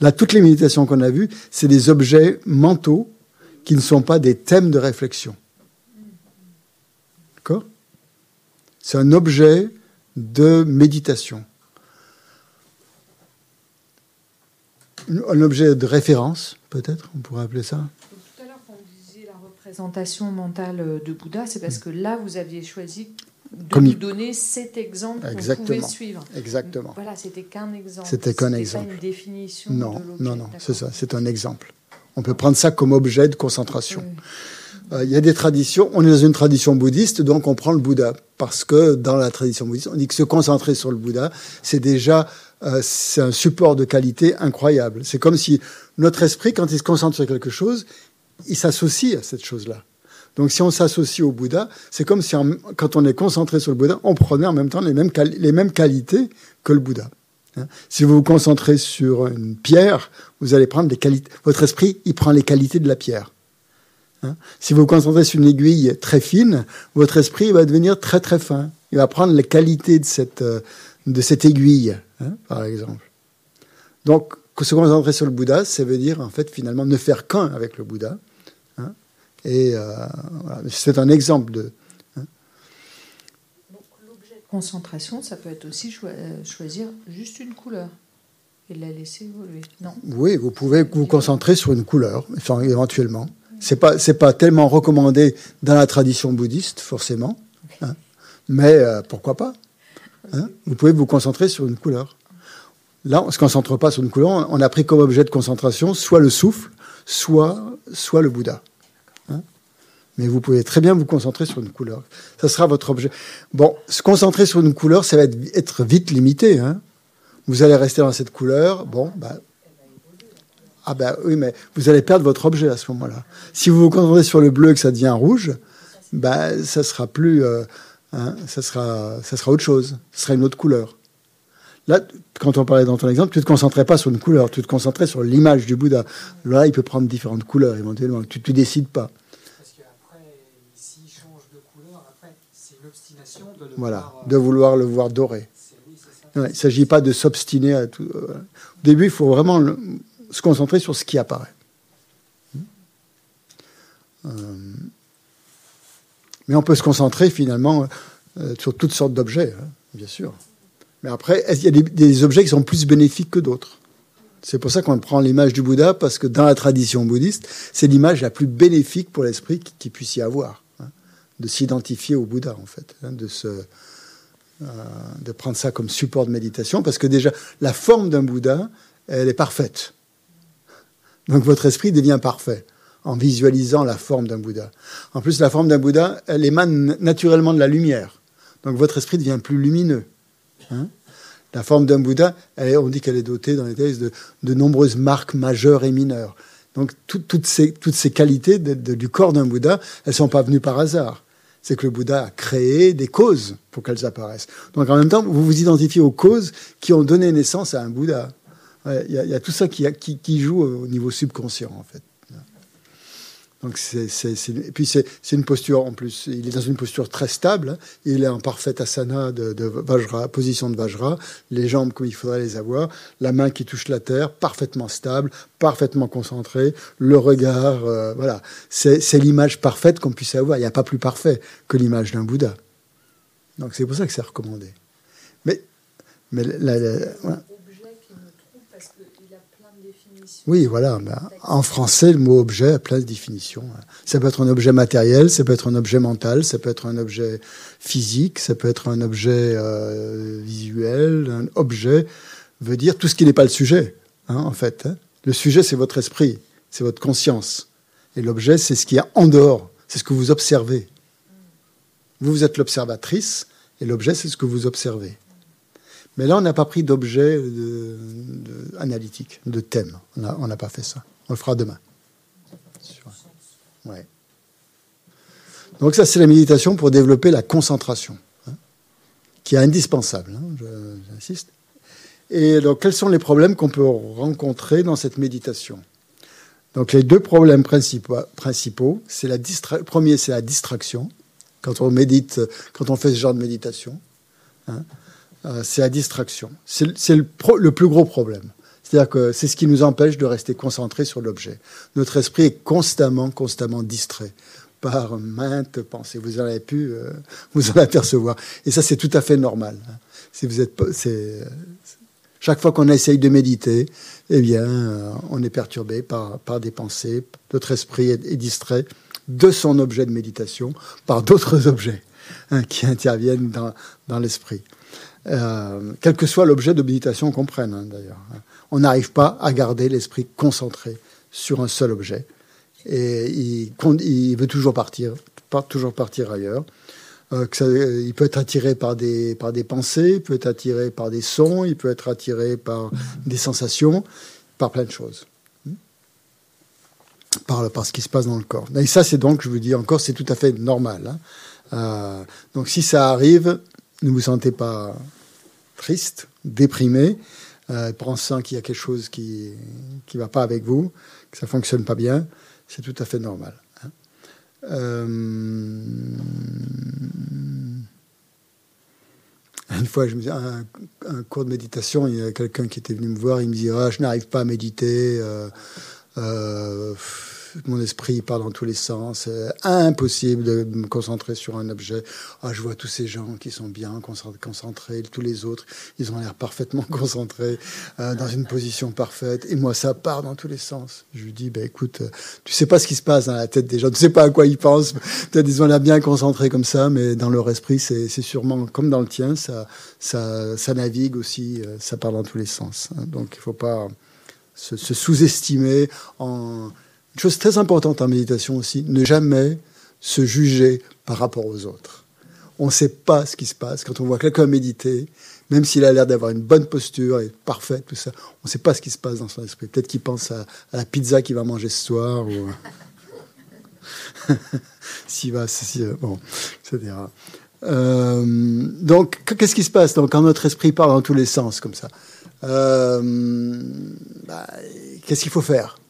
Là, toutes les méditations qu'on a vues, c'est des objets mentaux qui ne sont pas des thèmes de réflexion. D'accord? C'est un objet de méditation. Un objet de référence, peut-être, on pourrait appeler ça.
Tout à l'heure, quand vous disiez la représentation mentale de Bouddha, c'est parce que là, vous aviez choisi de
Comme
nous donner cet exemple qu'on pouvait suivre.
Exactement.
Voilà, c'était qu'un exemple.
C'était qu'un
pas
exemple.
une définition.
Non,
de
non, non, c'est ça, c'est un exemple. On peut prendre ça comme objet de concentration.
Oui.
Euh, Il y a des traditions, on est dans une tradition bouddhiste, donc on prend le Bouddha. Parce que dans la tradition bouddhiste, on dit que se concentrer sur le Bouddha, c'est déjà euh, c'est un support de qualité incroyable. C'est comme si notre esprit, quand il se concentre sur quelque chose, il s'associe à cette chose-là. Donc si on s'associe au Bouddha, c'est comme si quand on est concentré sur le Bouddha, on prenait en même temps les mêmes, les mêmes qualités que le Bouddha. Hein. Si vous vous concentrez sur une pierre, vous allez prendre les qualités. Votre esprit, il prend les qualités de la pierre. Hein. Si vous vous concentrez sur une aiguille très fine, votre esprit va devenir très très fin. Il va prendre les qualités de cette, euh, de cette aiguille, hein, par exemple. Donc, se concentrer sur le Bouddha, ça veut dire en fait finalement ne faire qu'un avec le Bouddha. hein. Et euh, voilà. c'est un exemple de.
Donc, l'objet de concentration, ça peut être aussi euh, choisir juste une couleur et la laisser évoluer. Non.
Oui, vous pouvez vous concentrer sur une couleur, enfin, éventuellement. C'est pas c'est pas tellement recommandé dans la tradition bouddhiste forcément, hein. mais euh, pourquoi pas hein? Vous pouvez vous concentrer sur une couleur. Là, on se concentre pas sur une couleur. On a pris comme objet de concentration soit le souffle, soit soit le Bouddha. hein? Mais vous pouvez très bien vous concentrer sur une couleur. Ça sera votre objet. Bon, se concentrer sur une couleur, ça va être, vite limité. Hein. Vous allez rester dans cette couleur. Bon, bah, ah ben oui, mais vous allez perdre votre objet à ce moment-là. Si vous vous concentrez sur le bleu et que ça devient rouge, ben ça sera plus, euh, hein, ça sera, ça sera autre chose. Ce sera une autre couleur. Là, quand on parlait dans ton exemple, tu te concentrais pas sur une couleur, tu te concentrais sur l'image du Bouddha. Là, il peut prendre différentes couleurs éventuellement. Tu ne décides pas.
Parce qu'après, s'il change de couleur, après, c'est une obstination de le
Voilà,
voir, euh,
de vouloir le voir doré.
c'est- oui, c'est ça.
Ouais, il ne s'agit pas de s'obstiner à tout. euh, Au début, il faut vraiment le- se concentrer sur ce qui apparaît. Euh, mais on peut se concentrer finalement euh, sur toutes sortes d'objets, hein, bien sûr. Mais après, qu'il y a des, objets qui sont plus bénéfiques que d'autres? C'est pour ça qu'on prend l'image du Bouddha, parce que dans la tradition bouddhiste, c'est l'image la plus bénéfique pour l'esprit qui, puisse y avoir, hein, de s'identifier au Bouddha, en fait, hein, euh, de prendre ça comme support de méditation, parce que déjà, la forme d'un Bouddha, elle est parfaite. Donc votre esprit devient parfait en visualisant la forme d'un Bouddha. En plus, la forme d'un Bouddha, elle émane naturellement de la lumière. Donc votre esprit devient plus lumineux. hein. la forme d'un Bouddha, elle on dit qu'elle est dotée dans les textes de, de nombreuses marques majeures et mineures. Donc tout- toutes, ces, toutes ces qualités du corps d'un Bouddha, elles ne sont pas venues par hasard. C'est que le Bouddha a créé des causes pour qu'elles apparaissent. Donc en même temps, vous vous identifiez aux causes qui ont donné naissance à un Bouddha. Il y a tout ça qui, qui- qui joue au niveau subconscient, en fait. Donc c'est, et puis c'est, une posture en plus. Il est dans une posture très stable. hein. Il est en parfait asana de, de Vajra, position de Vajra, les jambes comme il faudrait les avoir, la main qui touche la terre, parfaitement stable, parfaitement concentré, le regard, euh, voilà. C'est, l'image parfaite qu'on puisse avoir. Il n'y a pas plus parfait que l'image d'un Bouddha. Donc c'est pour ça que c'est recommandé. Mais, voilà.
Objet qui me trompe parce qu'il a plein de définitions.
Oui, voilà. Ben, en français, le mot objet a plein de définitions. Ça peut être un objet matériel, ça peut être un objet mental, ça peut être un objet physique, ça peut être un objet euh, visuel. Un objet veut dire tout ce qui n'est pas le sujet, hein, en fait. hein. Le sujet, c'est votre esprit, c'est votre conscience. Et l'objet, c'est ce qui est en dehors, c'est ce que vous observez. Vous, vous êtes l'observatrice, et l'objet, c'est ce que vous observez. Mais là, on n'a pas pris d'objet analytique, de thème. On n'a pas fait ça. On le fera demain. Ouais. Donc ça, c'est la méditation pour développer la concentration, hein, qui est indispensable, hein, j'insiste. Et donc, quels sont les problèmes qu'on peut rencontrer dans cette méditation? Donc, les deux problèmes principaux, principaux c'est la premier, c'est la distraction. Quand on médite, quand on fait ce genre de méditation, hein, euh, c'est la distraction. C'est le, plus gros problème. C'est-à-dire que c'est ce qui nous empêche de rester concentré sur l'objet. Notre esprit est constamment, constamment distrait par maintes pensées. Vous en avez pu euh, vous en apercevoir. Et ça, c'est tout à fait normal. Si vous êtes, chaque fois qu'on essaye de méditer, eh bien, euh, on est perturbé par, des pensées. Notre esprit est, distrait de son objet de méditation par d'autres (laughs) objets hein, qui interviennent dans l'esprit. Euh, quel que soit l'objet de méditation qu'on prenne, hein, d'ailleurs. On n'arrive pas à garder l'esprit concentré sur un seul objet. Et il, veut toujours partir, toujours partir ailleurs. Euh, il peut être attiré par des, par des pensées, il peut être attiré par des sons, il peut être attiré par des sensations, par plein de choses. Hmm? Par, par ce qui se passe dans le corps. Et ça, c'est donc, je vous dis encore, c'est tout à fait normal. Hein. Euh, donc si ça arrive, ne vous sentez pas triste, déprimé, euh, pensant qu'il y a quelque chose qui ne va pas avec vous, que ça ne fonctionne pas bien, c'est tout à fait normal. Euh, une fois, je me un, un, cours de méditation, il y a quelqu'un qui était venu me voir, il me dit ah, Je n'arrive pas à méditer. Euh, euh, mon esprit part dans tous les sens. C'est impossible de me concentrer sur un objet. Ah, je vois tous ces gens qui sont bien concentrés, tous les autres, ils ont l'air parfaitement (laughs) concentrés, euh, dans une position parfaite. Et moi, ça part dans tous les sens. Je lui dis, ben écoute, tu sais pas ce qui se passe dans la tête des gens, tu sais pas à quoi ils pensent. Peut-être ils ont l'air bien concentrés comme ça, mais dans leur esprit, c'est sûrement comme dans le tien, ça, ça, navigue aussi, euh, ça part dans tous les sens. Donc, il faut pas se, se sous-estimer en une chose très importante en méditation aussi, ne jamais se juger par rapport aux autres. On ne sait pas ce qui se passe quand on voit quelqu'un méditer, même s'il a l'air d'avoir une bonne posture et parfaite, tout ça. On ne sait pas ce qui se passe dans son esprit. Peut-être qu'il pense à, la pizza qu'il va manger ce soir ou (laughs) s'il va, si, bon, etc. Euh, donc, qu'est-ce qui se passe donc, quand notre esprit part dans tous les sens comme ça? Euh, bah, Qu'est-ce qu'il faut faire?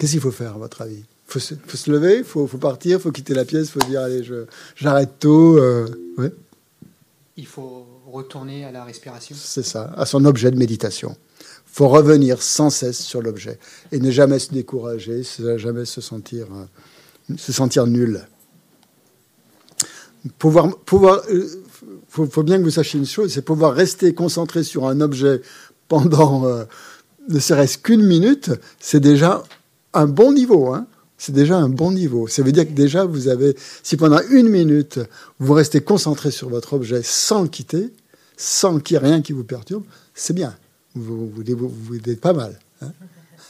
Qu'est-ce qu'il faut faire, à votre avis? Il faut, faut, se lever, il faut, faut, partir, il faut quitter la pièce, il faut dire allez, j'arrête tôt. Euh, ouais.
Il faut retourner à la respiration.
C'est ça, à son objet de méditation. Il faut revenir sans cesse sur l'objet et ne jamais se décourager, ne jamais se sentir, euh, se sentir nul. Pouvoir, pouvoir, euh, faut, faut, bien que vous sachiez une chose, c'est pouvoir rester concentré sur un objet pendant ne serait-ce qu'une minute, c'est déjà un bon niveau. Hein. C'est déjà un bon niveau. Ça veut dire que déjà, vous avez, si pendant une minute, vous restez concentré sur votre objet sans quitter, sans qu'il y ait rien qui vous perturbe, c'est bien. Vous, êtes pas mal. Hein.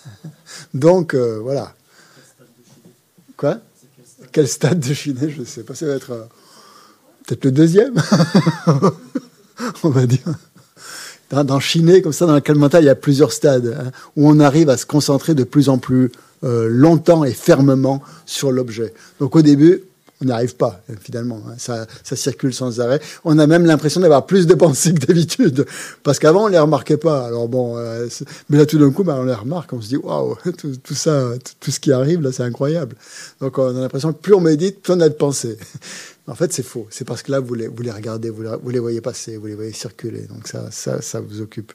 (laughs) Donc, euh, voilà. Quoi? Quel stade de Chine Je ne sais pas. Ça va être euh, peut-être le deuxième, (laughs) on va dire dans, Chiné, comme ça, dans la mental, il y a plusieurs stades hein, où on arrive à se concentrer de plus en plus euh, longtemps et fermement sur l'objet. Donc au début, on n'y arrive pas, finalement. Hein. Ça, circule sans arrêt. On a même l'impression d'avoir plus de pensées que d'habitude. Parce qu'avant, on ne les remarquait pas. Alors bon, euh, mais là, tout d'un coup, bah, on les remarque. On se dit, waouh, (laughs) tout, ça, tout, ce qui arrive, là, c'est incroyable. Donc, on a l'impression que plus on médite, plus on a de pensées. (laughs) En fait, c'est faux. C'est parce que là, vous les, regardez, vous les, voyez passer, vous les voyez circuler. Donc, ça, ça vous occupe.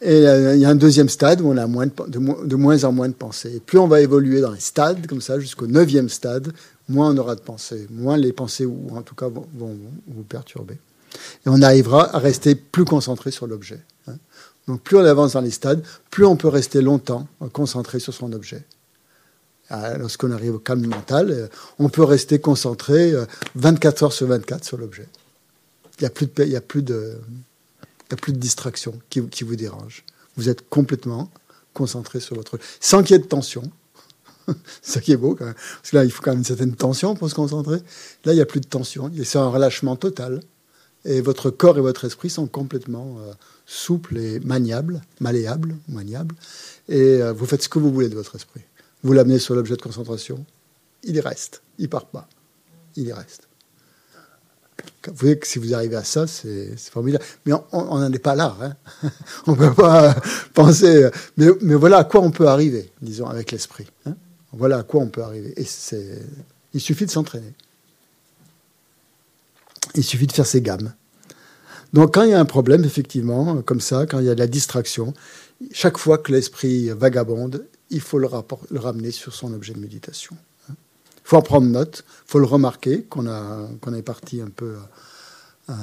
Et euh, il y a un deuxième stade où on a moins de, moins en moins de pensées. Et plus on va évoluer dans les stades, comme ça, jusqu'au neuvième stade, moins on aura de pensées. Moins les pensées, ou en tout cas, vont, vous perturber. Et on arrivera à rester plus concentré sur l'objet. Hein. Donc plus on avance dans les stades, plus on peut rester longtemps concentré sur son objet. Ah, lorsqu'on arrive au calme mental, euh, on peut rester concentré 24 euh, heures sur 24 sur l'objet. Il n'y a plus de, il y a plus de, il a plus de distraction qui, vous dérange. Vous êtes complètement concentrer sur votre... Sans qu'il y ait de tension. (laughs) Ça qui est beau quand même. Parce que là, il faut quand même une certaine tension pour se concentrer. Là, il n'y a plus de tension. C'est un relâchement total. Et votre corps et votre esprit sont complètement euh, souples et maniables, malléables, maniables. Et euh, vous faites ce que vous voulez de votre esprit. Vous l'amenez sur l'objet de concentration, il y reste. Il part pas. Il y reste. Vous voyez que si vous arrivez à ça, c'est formidable. Mais on n'en est pas là. Hein. (laughs) on ne peut pas (laughs) penser. Mais, voilà à quoi on peut arriver, disons, avec l'esprit. Hein. Voilà à quoi on peut arriver. Et il suffit de s'entraîner. Il suffit de faire ses gammes. Donc quand il y a un problème, effectivement, comme ça, quand il y a de la distraction, chaque fois que l'esprit vagabonde, il faut le, ramener sur son objet de méditation. Il faut en prendre note, il faut le remarquer qu'on qu'on est parti un peu euh,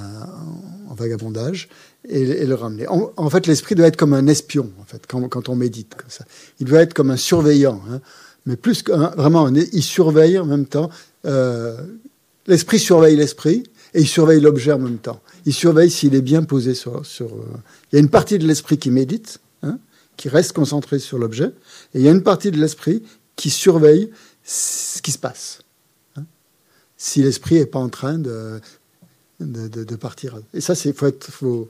en vagabondage et, le ramener. En, fait, l'esprit doit être comme un espion, en fait, quand, on médite comme ça. Il doit être comme un surveillant, hein. mais plus qu'un, vraiment, il surveille en même temps. Euh, l'esprit surveille l'esprit et il surveille l'objet en même temps. Il surveille s'il est bien posé sur. sur euh, Il y a une partie de l'esprit qui médite, hein, qui reste concentré sur l'objet, et il y a une partie de l'esprit qui surveille ce qui se passe. Hein. Si l'esprit n'est pas en train de, de, partir. Et ça, c'est faut être, faut,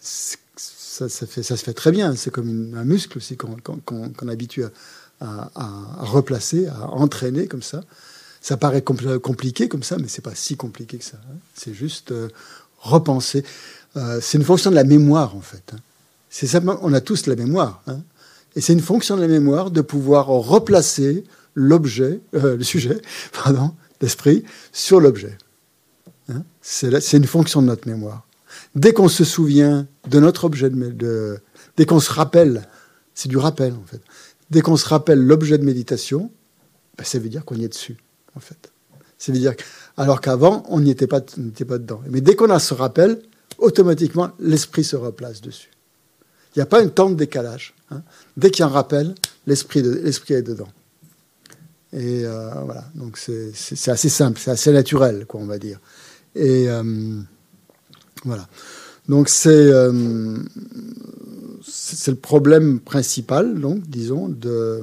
ça, ça, se fait très bien. C'est comme un muscle aussi qu'on habitue à, à, replacer, à entraîner comme ça. Ça paraît compliqué comme ça, mais c'est pas si compliqué que ça. Hein. C'est juste euh, repenser. Euh, c'est une fonction de la mémoire, en fait. Hein. C'est on a tous la mémoire. Hein. Et c'est une fonction de la mémoire de pouvoir replacer l'objet, euh, le sujet, (laughs) pardon, l'esprit, sur l'objet. C'est une fonction de notre mémoire. Dès qu'on se souvient de notre objet de, de dès qu'on se rappelle, c'est du rappel en fait. Dès qu'on se rappelle l'objet de méditation, ben, ça veut dire qu'on y est dessus en fait. Ça veut dire alors qu'avant, on n'y était pas, pas dedans. Mais dès qu'on a ce rappel, automatiquement, l'esprit se replace dessus. Il n'y a pas un temps de décalage. Hein. Dès qu'il y a un rappel, l'esprit est dedans. Et euh, voilà, donc c'est assez simple, c'est assez naturel, quoi, on va dire. Et euh, voilà. Donc c'est euh, c'est le problème principal, donc disons de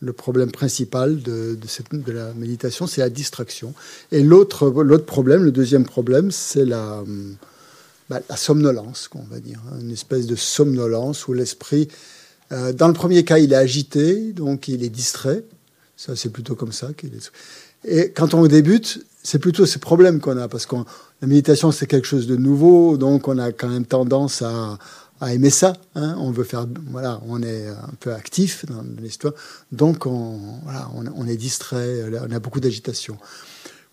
le problème principal de, de, la méditation, c'est la distraction. Et l'autre, problème, le deuxième problème, c'est la, bah, la somnolence, on va dire. Une espèce de somnolence où l'esprit, euh, dans le premier cas, il est agité, donc il est distrait. Ça, c'est plutôt comme ça qu'il est. Et quand on débute, c'est plutôt ces problèmes qu'on a, parce que la méditation, c'est quelque chose de nouveau, donc on a quand même tendance à, à aimer ça. Hein. On veut faire, voilà, on est un peu actif dans l'histoire, donc on, voilà, on, est distrait, on a beaucoup d'agitation.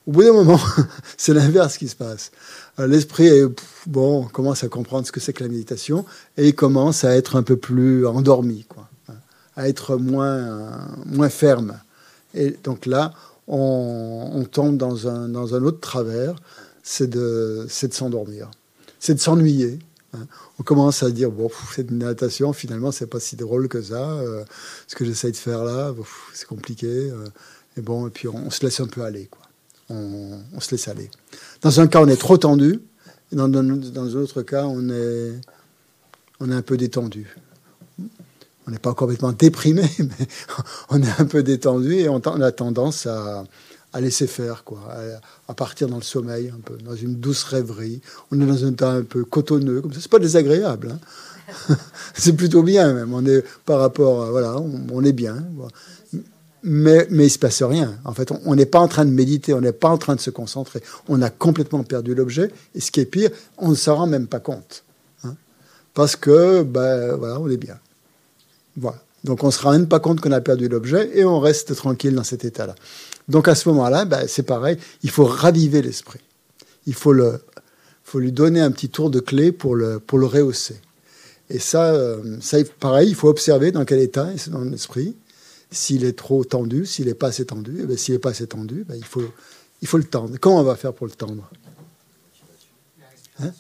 Au bout d'un moment, (laughs) c'est l'inverse qui se passe. Euh, l'esprit bon, commence à comprendre ce que c'est que la méditation et commence à être un peu plus endormi, quoi, hein, à être moins moins ferme. Et donc là, on, on tombe dans un dans un autre travers, c'est de s'endormir, c'est de s'ennuyer Hein. On commence à dire bon, cette natation, finalement, c'est pas si drôle que ça. Euh, ce que j'essaye de faire là, c'est compliqué. Euh, et bon, et puis on, se laisse un peu aller, quoi. On, se laisse aller. Dans un cas, on est trop tendu. Dans un autre cas, on est, on est un peu détendu. On n'est pas complètement déprimé, (laughs) mais on est un peu détendu et on a tendance à, à laisser faire, quoi, à, partir dans le sommeil, un peu, dans une douce rêverie. On est dans un temps un peu cotonneux, comme ça. C'est pas désagréable. Hein. (laughs) c'est plutôt bien, même. On est par rapport, à, voilà, on, est bien. Mais, il se passe rien. En fait, on n'est pas en train de méditer, on n'est pas en train de se concentrer. On a complètement perdu l'objet. Et ce qui est pire, on ne s'en rend même pas compte. Hein. Parce que, ben, voilà, on est bien. Voilà. Donc on ne se rend même pas compte qu'on a perdu l'objet et on reste tranquille dans cet état-là. Donc à ce moment-là, ben, c'est pareil, il faut raviver l'esprit. Il faut, lui donner un petit tour de clé pour le, pour rehausser. Et ça, euh, ça, pareil, il faut observer dans quel état est dans l'esprit. S'il est trop tendu, s'il n'est pas assez tendu, eh ben, s'il n'est pas assez ben, il, faut, il faut le tendre. Comment on va faire pour le tendre? Hein?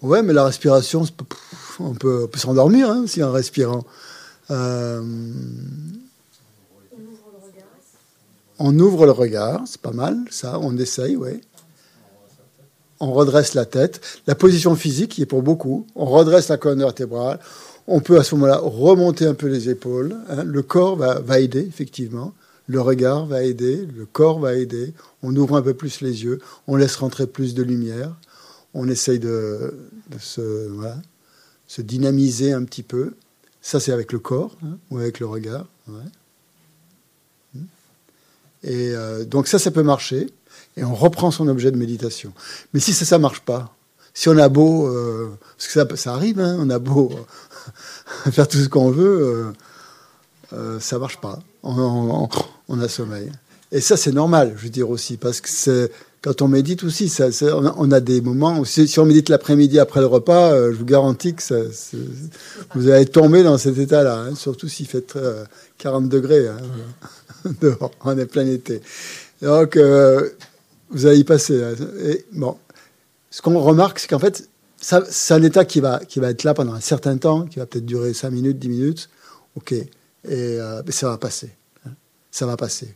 Ouais, mais la respiration, on peut, peut s'endormir hein, si en respirant. Euh, on ouvre le regard, c'est pas mal, ça, on essaye, oui. on redresse la tête. La position physique, qui est pour beaucoup, on redresse la colonne vertébrale. On peut à ce moment-là remonter un peu les épaules. hein. Le corps va, aider, effectivement. Le regard va aider, le corps va aider. On ouvre un peu plus les yeux, on laisse rentrer plus de lumière. On essaye de, se, dynamiser un petit peu. Ça, c'est avec le corps hein, ou avec le regard. Et euh, donc ça, ça peut marcher. Et on reprend son objet de méditation. Mais si ça, ça marche pas, si on a beau, euh, parce que ça, arrive, hein, on a beau euh, (laughs) faire tout ce qu'on veut, euh, euh, ça marche pas. On, on, a sommeil. Et ça, c'est normal, je veux dire aussi, parce que quand on médite aussi, on, a, des moments si, on médite l'après-midi après le repas, je vous garantis que vous allez tomber dans cet état-là, hein, surtout s'il fait euh, 40 degrés hein, (laughs) dehors, on est plein été. Donc, vous allez y passer. hein. Et, bon, ce qu'on remarque, c'est qu'en fait, c'est un état qui va, qui va être là pendant un certain temps, qui va peut-être durer 5 minutes, 10 minutes. OK. Et euh, ça va passer. hein. Ça va passer.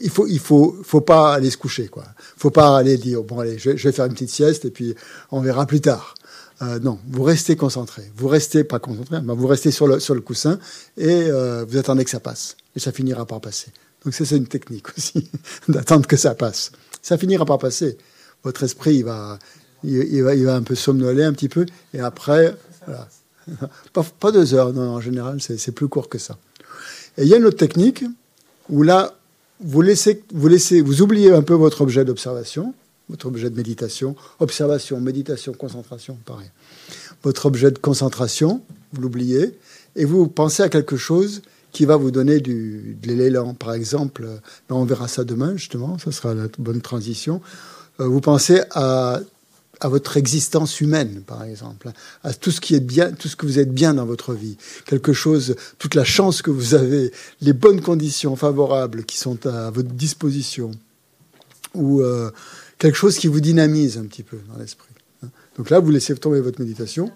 Il faut, il faut, faut pas aller se coucher, quoi. Faut pas aller dire bon allez, je, vais- faire une petite sieste et puis on verra plus tard. Euh, non, vous restez concentré. Vous restez pas concentré, mais vous restez sur le sur le coussin et euh, vous attendez que ça passe et ça finira par passer. Donc c'est une technique (laughs) aussi d'attendre que ça passe. Ça finira par passer. Votre esprit il va, il, va, il va un peu somnoler un petit peu et après, (laughs) pas, pas deux heures. Non, en général c'est plus court que ça. Et il y a une autre technique où là vous laissez, vous laissez, vous oubliez un peu votre objet d'observation, votre objet de méditation, observation, méditation, concentration, pareil. Votre objet de concentration, vous l'oubliez, et vous pensez à quelque chose qui va vous donner du, de l'élan. Par exemple, ben, on verra ça demain, justement, ça sera la bonne transition. Euh, Vous pensez à, votre existence humaine, par exemple, à tout ce qui est bien, tout ce que vous êtes bien dans votre vie, quelque chose, toute la chance que vous avez, les bonnes conditions favorables qui sont à votre disposition, ou euh, quelque chose qui vous dynamise un petit peu dans l'esprit. Donc là, vous laissez tomber votre méditation,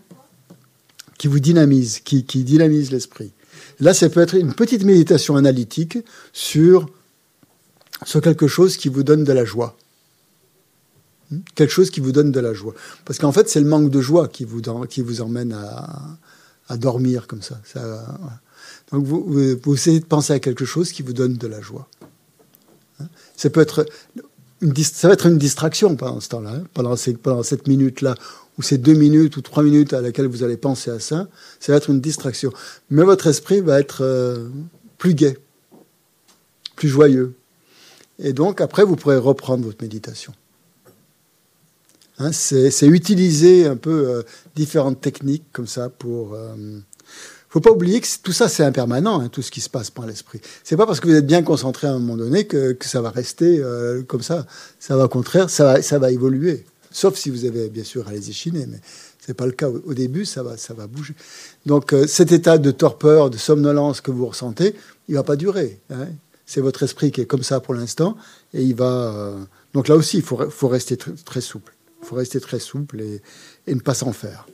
qui vous dynamise, qui, qui dynamise l'esprit. Là, ça peut être une petite méditation analytique sur, sur quelque chose qui vous donne de la joie. Quelque chose qui vous donne de la joie. Parce qu'en fait, c'est le manque de joie qui vous, qui vous emmène à, dormir comme ça. Donc, vous, vous, vous essayez de penser à quelque chose qui vous donne de la joie. Hein ça peut être une, ça va être une distraction pendant ce temps-là, hein, pendant, pendant cette minute-là, ou ces deux minutes ou trois minutes à laquelle vous allez penser à ça, ça va être une distraction. Mais votre esprit va être euh, plus gai, plus joyeux. Et donc, après, vous pourrez reprendre votre méditation. Hein, c'est utiliser un peu euh, différentes techniques comme ça pour. Euh, faut pas oublier que tout ça c'est impermanent, hein, tout ce qui se passe par l'esprit. C'est pas parce que vous êtes bien concentré à un moment donné que, que ça va rester euh, comme ça. Ça va au contraire, ça va, ça va évoluer. Sauf si vous avez bien sûr à les échiner, mais c'est pas le cas. Au début, ça va, ça va bouger. Donc euh, cet état de torpeur, de somnolence que vous ressentez, il va pas durer. hein. C'est votre esprit qui est comme ça pour l'instant, et il va. euh, donc là aussi, il faut, faut rester tr- très souple. Il faut rester très souple et, ne pas s'en faire.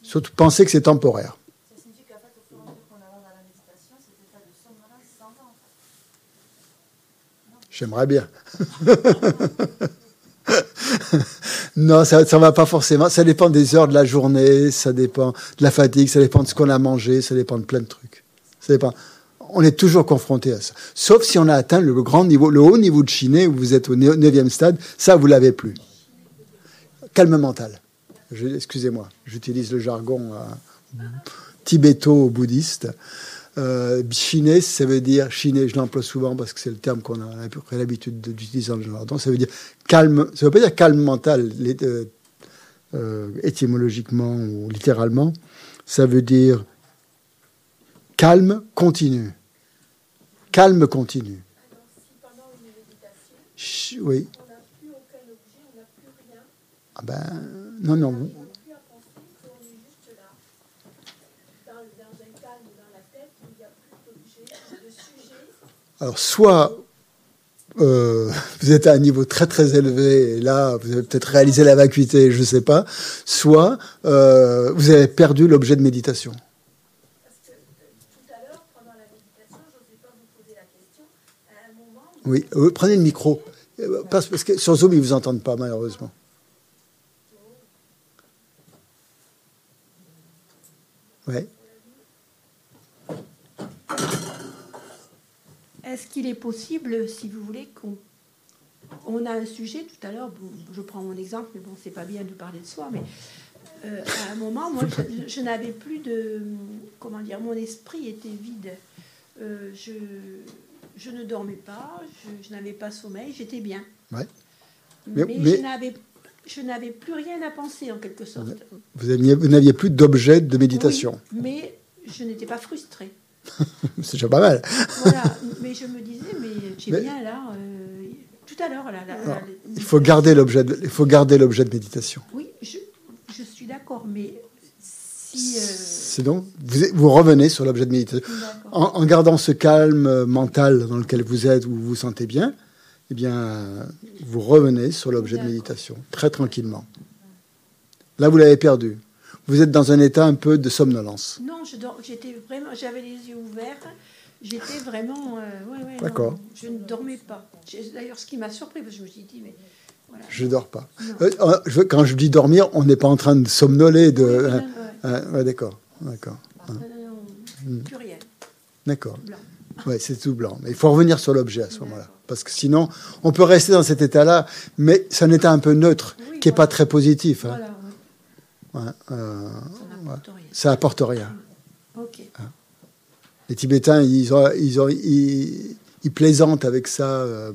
Surtout penser que c'est temporaire. J'aimerais bien. (laughs) non, ça ne va pas forcément. Ça dépend des heures de la journée, ça dépend de la fatigue, ça dépend de ce qu'on a mangé, ça dépend de plein de trucs. Ça dépend. On est toujours confronté à ça. Sauf si on a atteint le grand niveau, le haut niveau de chiné, où vous êtes au neuvième stade, ça, vous l'avez plus. Calme mental. Excusez-moi, j'utilise le jargon euh, tibéto-bouddhiste. Euh, ça veut dire, chiné, je l'emploie souvent parce que c'est le terme qu'on a l'habitude de- d'utiliser dans le jargon, ça veut dire calme, ça veut pas dire calme mental euh, euh, étymologiquement ou littéralement, ça veut dire calme continu. Calme continu.
Alors, si pendant une méditation,
oui.
on n'a plus aucun objet, on n'a plus rien,
Ah ben, non, non.
sujet.
Alors, soit euh, vous êtes à un niveau très très élevé, et là, vous avez peut-être réalisé la vacuité, je ne sais pas, soit euh, vous avez perdu l'objet de méditation.
Parce que euh, tout à l'heure, pendant la méditation, je n'osais pas vous poser
Oui, euh, prenez le micro. Euh, Parce que sur Zoom, ils ne vous entendent pas, malheureusement. Ouais.
Est-ce qu'il est possible, si vous voulez, qu'on on a un sujet tout à l'heure, je prends mon exemple, mais bon, c'est pas bien de parler de soi, mais euh, à un moment, moi, je, n'avais plus de. Comment dire Mon esprit était vide. Je, je ne dormais pas, je, je n'avais pas sommeil, j'étais bien.
Ouais.
Mais,
Mais- mais-
je n'avais je n'avais plus rien à penser, en quelque sorte.
Vous aviez- vous n'aviez plus d'objet de méditation.
Oui, mais je n'étais pas frustrée. (laughs)
C'est déjà pas mal.
Voilà, mais je me disais, mais j'ai bien là, euh, tout à l'heure, là, là,
Non,
là,
Il faut garder l'objet de, il faut garder l'objet de méditation.
Oui, je, je suis d'accord, mais euh,
Sinon, vous, vous revenez sur l'objet de méditation. En, en gardant ce calme mental dans lequel vous êtes, où vous vous sentez bien, eh bien, vous revenez sur l'objet de méditation, très tranquillement. Là, vous l'avez perdu. Vous êtes dans un état un peu de somnolence.
Non, j'étais vraiment, j'avais les yeux ouverts. J'étais vraiment, euh, ouais, ouais, non,
D'accord.
je ne dormais pas. D'ailleurs, ce qui m'a surpris, parce que je me suis dit, mais voilà.
Je ne dors pas. Euh, euh, je- quand je dis dormir, on n'est pas en train de somnoler. De,
Oui,
hein,
ouais,
hein, ouais, d'accord, d'accord,
non, plus rien.
d'accord. Ouais, c'est tout blanc. Mais il faut revenir sur l'objet à ce moment-là. Parce que sinon, on peut rester dans cet état-là, mais c'est un état un peu neutre,
Oui,
qui n'est pas très positif. hein.
Voilà, ouais,
Ouais, euh,
ça n'apporte rien.
ça apporte rien.
Ok.
Les Tibétains, ils, ont, ils, ont, ils, ils plaisantent avec ça, euh,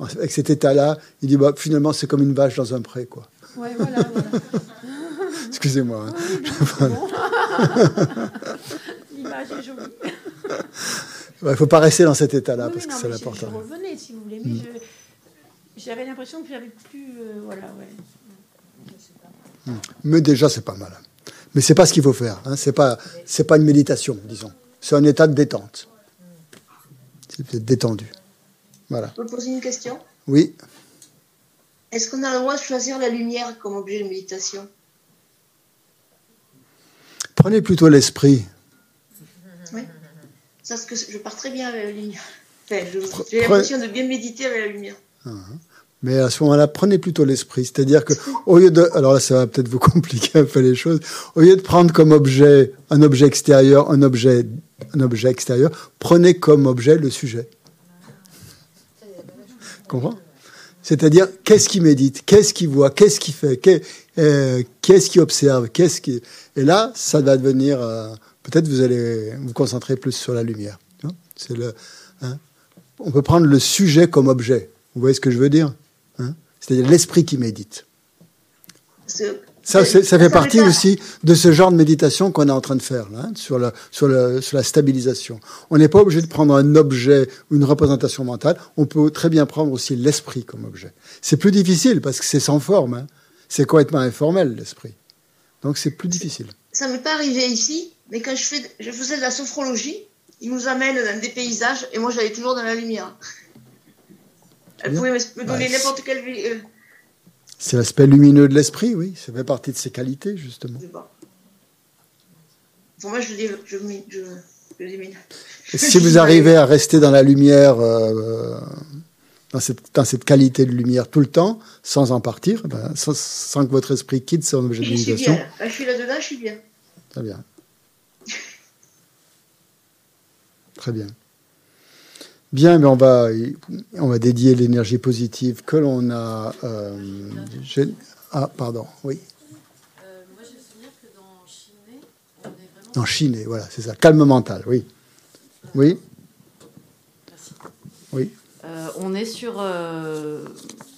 avec cet état-là. Ils disent, bah, finalement, c'est comme une vache dans un pré, quoi.
Voilà. (laughs) (laughs)
Excusez-moi. hein. (laughs) (laughs)
L'image est jolie.
Il ne faut pas rester dans cet état-là,
Oui,
parce que ça
mais
n'apporte
je, je
rien.
revenais, si vous voulez, mais je- j'avais l'impression que j'avais plus, euh, voilà, ouais.
Mais déjà, c'est pas mal. Mais c'est pas ce qu'il faut faire. Hein. C'est pas, c'est pas une méditation, disons. C'est un état de détente. C'est peut-être détendu. Voilà.
Je peux poser une question
Oui.
Est-ce qu'on a le droit de choisir la lumière comme objet de méditation?
Prenez plutôt l'esprit.
Oui. Parce que je pars très bien avec la lumière. Enfin, j'ai l'impression de bien méditer avec la lumière.
Mais à ce moment-là, prenez plutôt l'esprit. C'est-à-dire que, au lieu de, alors là, ça va peut-être vous (laughs) compliquer un peu les choses. Au lieu de prendre comme objet un objet extérieur, un objet, un objet extérieur, prenez comme objet le sujet. Comprends? C'est-à-dire, qu'est-ce qui médite Qu'est-ce qui voit Qu'est-ce qui fait euh, Qu'est-ce qui observe Qu'est-ce qui Et là, ça va devenir. euh, peut-être vous allez vous concentrer plus sur la lumière. Le. hein On peut prendre le sujet comme objet. Vous voyez ce que je veux dire Hein C'est-à-dire l'esprit qui médite. Ça, fait partie aussi de ce genre de méditation qu'on est en train de faire, là, hein, sur, la, sur, le- sur la stabilisation. On n'est pas obligé de prendre un objet ou une représentation mentale, on peut très bien prendre aussi l'esprit comme objet. C'est plus difficile parce que c'est sans forme, hein. c'est complètement informel l'esprit. Donc c'est plus difficile.
Ça m'est pas arrivé ici, mais quand je, fais, je faisais de la sophrologie, ils nous amènent dans des paysages et moi j'allais toujours dans la lumière. Elle pouvait me donner n'importe quelle.
C'est l'aspect lumineux de l'esprit, oui, ça fait partie de ses qualités, justement.
je. Pour moi,
si (laughs) vous arrivez à rester dans la lumière, euh, dans, cette, dans cette qualité de lumière tout le temps, sans en partir, ben, sans, sans que votre esprit quitte son objet de
Je suis
méditation,
je suis là-dedans, je suis bien.
très bien. Très bien. Bien, mais on va, on va dédier l'énergie positive que l'on a. euh, ah, pardon, oui.
moi, j'ai le souvenir que dans Chiné, on est vraiment.
En Chine, voilà, c'est ça. Calme mental, oui. Oui,
Merci.
oui.
Euh, on est sur. euh,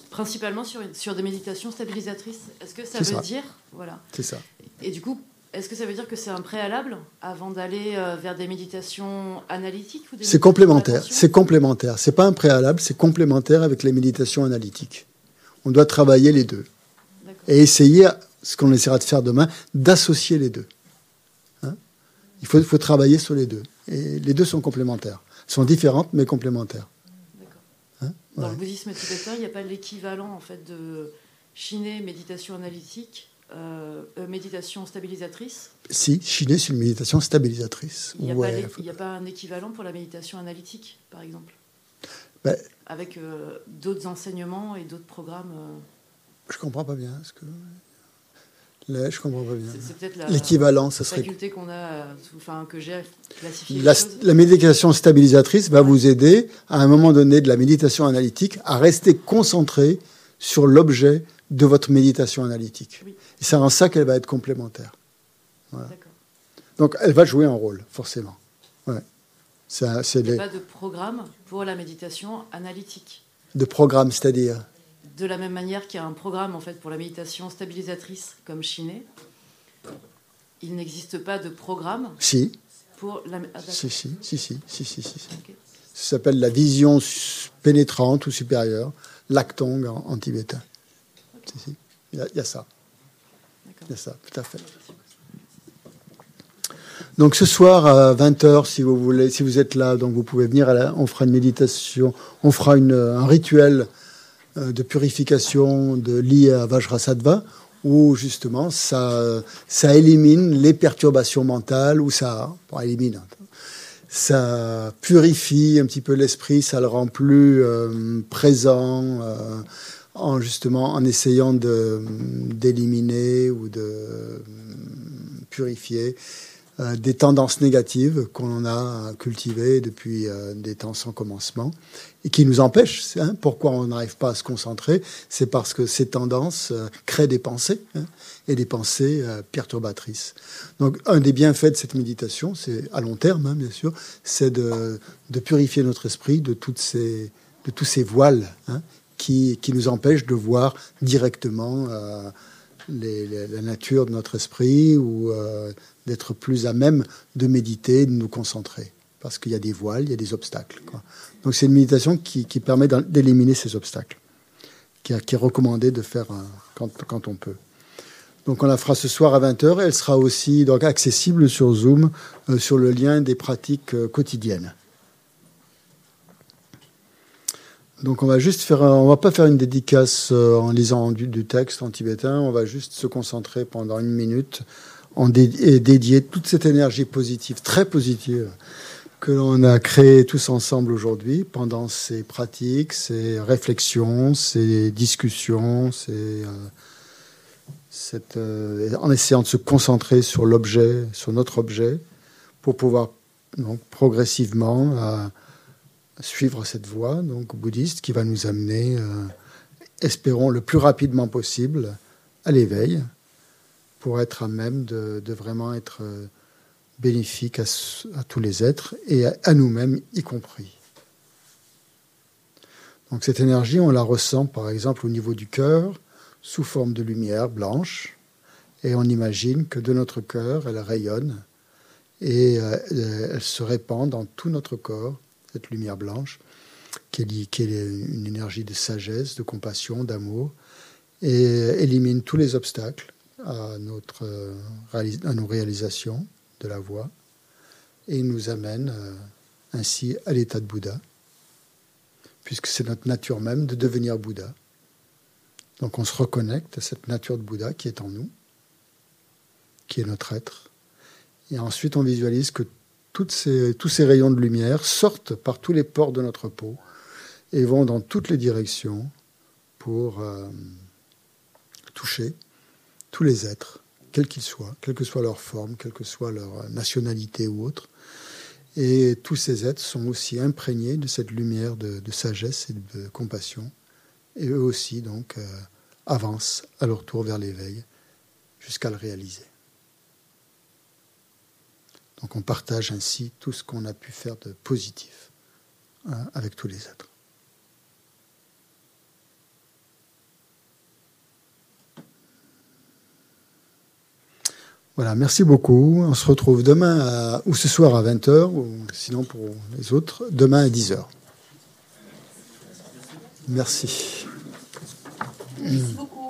principalement sur, sur des méditations stabilisatrices. Est-ce que ça veut
ça.
dire. Voilà.
C'est ça.
Et du coup, est-ce que ça veut dire que c'est un préalable avant d'aller euh, vers des méditations analytiques ou des
C'est complémentaire. C'est complémentaire. C'est pas un préalable, c'est complémentaire avec les méditations analytiques. On doit travailler les deux et essayer, ce qu'on essaiera de faire demain, d'associer les deux. Hein? Il faut, faut travailler sur les deux. Et les deux sont complémentaires. Sont différentes mais complémentaires. Hein?
Dans
Ouais.
le bouddhisme tibétain, il n'y a pas l'équivalent en fait de Chiné, méditation analytique, euh, euh, méditation stabilisatrice.
Si, Chine, c'est une méditation stabilisatrice.
Il n'y a,
Ouais.
pas a un équivalent pour la méditation analytique, par exemple.
Ben,
avec euh, d'autres enseignements et d'autres programmes. euh,
je comprends pas bien. Ce que... Là, je comprends pas bien.
c'est- peut-être
L'équivalent, ça serait
faculté qu'on a, enfin que j'ai à classifier
La, la méditation stabilisatrice va vous aider, à un moment donné de la méditation analytique, à rester concentré sur l'objet de votre méditation analytique.
Oui.
Et c'est en ça qu'elle va être complémentaire. Voilà. Donc elle va jouer un rôle, forcément. Ouais. C'est
Il n'y
les-
a pas de programme pour la méditation analytique.
de programme, c'est-à-dire.
De la même manière qu'il y a un programme en fait pour la méditation stabilisatrice comme Chiné, il n'existe pas de programme
Si,
pour la. ah,
si, si, si, si, si, si. Ça s'appelle la vision pénétrante ou supérieure, l'actong en, en tibétain. Si, si. Il y, a- il y a ça. Il y a ça, tout à fait. Donc ce soir à 20h, si vous voulez, si vous êtes là, donc vous pouvez venir. À la- on fera une méditation, on fera une- un rituel euh, de purification de, lié à Vajrasattva, où justement ça, ça élimine les perturbations mentales, ou ça, bon, élimine, ça purifie un petit peu l'esprit, ça le rend plus euh, présent, euh, en justement en essayant de d'éliminer ou de purifier euh, des tendances négatives qu'on a cultivées depuis euh, des temps sans commencement et qui nous empêchent. hein. pourquoi on n'arrive pas à se concentrer? C'est parce que ces tendances euh, créent des pensées hein, et des pensées perturbatrices. Donc, un des bienfaits de cette méditation, c'est à long terme, hein, bien sûr, c'est de, de purifier notre esprit de toutes ces de tous ces voiles hein, qui, nous empêchent de voir directement euh, la nature de notre esprit ou euh, d'être plus à même de méditer, de nous concentrer. Parce qu'il y a des voiles, il y a des obstacles. Donc c'est une méditation qui, permet d'éliminer ces obstacles, qui, qui est recommandée de faire euh, quand, on peut. Donc on la fera ce soir à 20h. Elle sera aussi accessible sur Zoom, sur le lien des pratiques quotidiennes. Donc on va juste faire, on va pas faire une dédicace euh, en lisant du, texte en tibétain. On va juste se concentrer pendant une minute en et dédier toute cette énergie positive, très positive, que l'on a créée tous ensemble aujourd'hui pendant ces pratiques, ces réflexions, ces discussions, euh, euh, en essayant de se concentrer sur l'objet, sur notre objet, pour pouvoir progressivement suivre cette voie donc bouddhiste qui va nous amener, euh, espérons le plus rapidement possible, à l'éveil, pour être à même de, vraiment être euh, bénéfique à, tous les êtres et à, à nous-mêmes y compris. Donc cette énergie, on la ressent par exemple au niveau du cœur, sous forme de lumière blanche, et on imagine que de notre cœur, elle rayonne et euh, elle se répand dans tout notre corps, cette lumière blanche, qui est, une énergie de sagesse, de compassion, d'amour, et élimine tous les obstacles à, notre, à nos réalisations de la voie, et nous amène euh, ainsi à l'état de Bouddha, puisque c'est notre nature même de devenir Bouddha. Donc on se reconnecte à cette nature de Bouddha qui est en nous, qui est notre être. Et ensuite on visualise que tous ces rayons de lumière sortent par tous les pores de notre peau et vont dans toutes les directions pour euh, toucher tous les êtres, quels qu'ils soient, quelle que soit leur forme, quelle que soit leur nationalité ou autre. Et tous ces êtres sont aussi imprégnés de cette lumière de, de sagesse et de compassion. Et eux aussi, donc, euh, avancent à leur tour vers l'éveil jusqu'à le réaliser. Donc on partage ainsi tout ce qu'on a pu faire de positif hein, avec tous les êtres. Voilà, merci beaucoup. On se retrouve demain ou ce soir à 20h, ou sinon pour les autres, demain à 10h. Merci.
Merci beaucoup.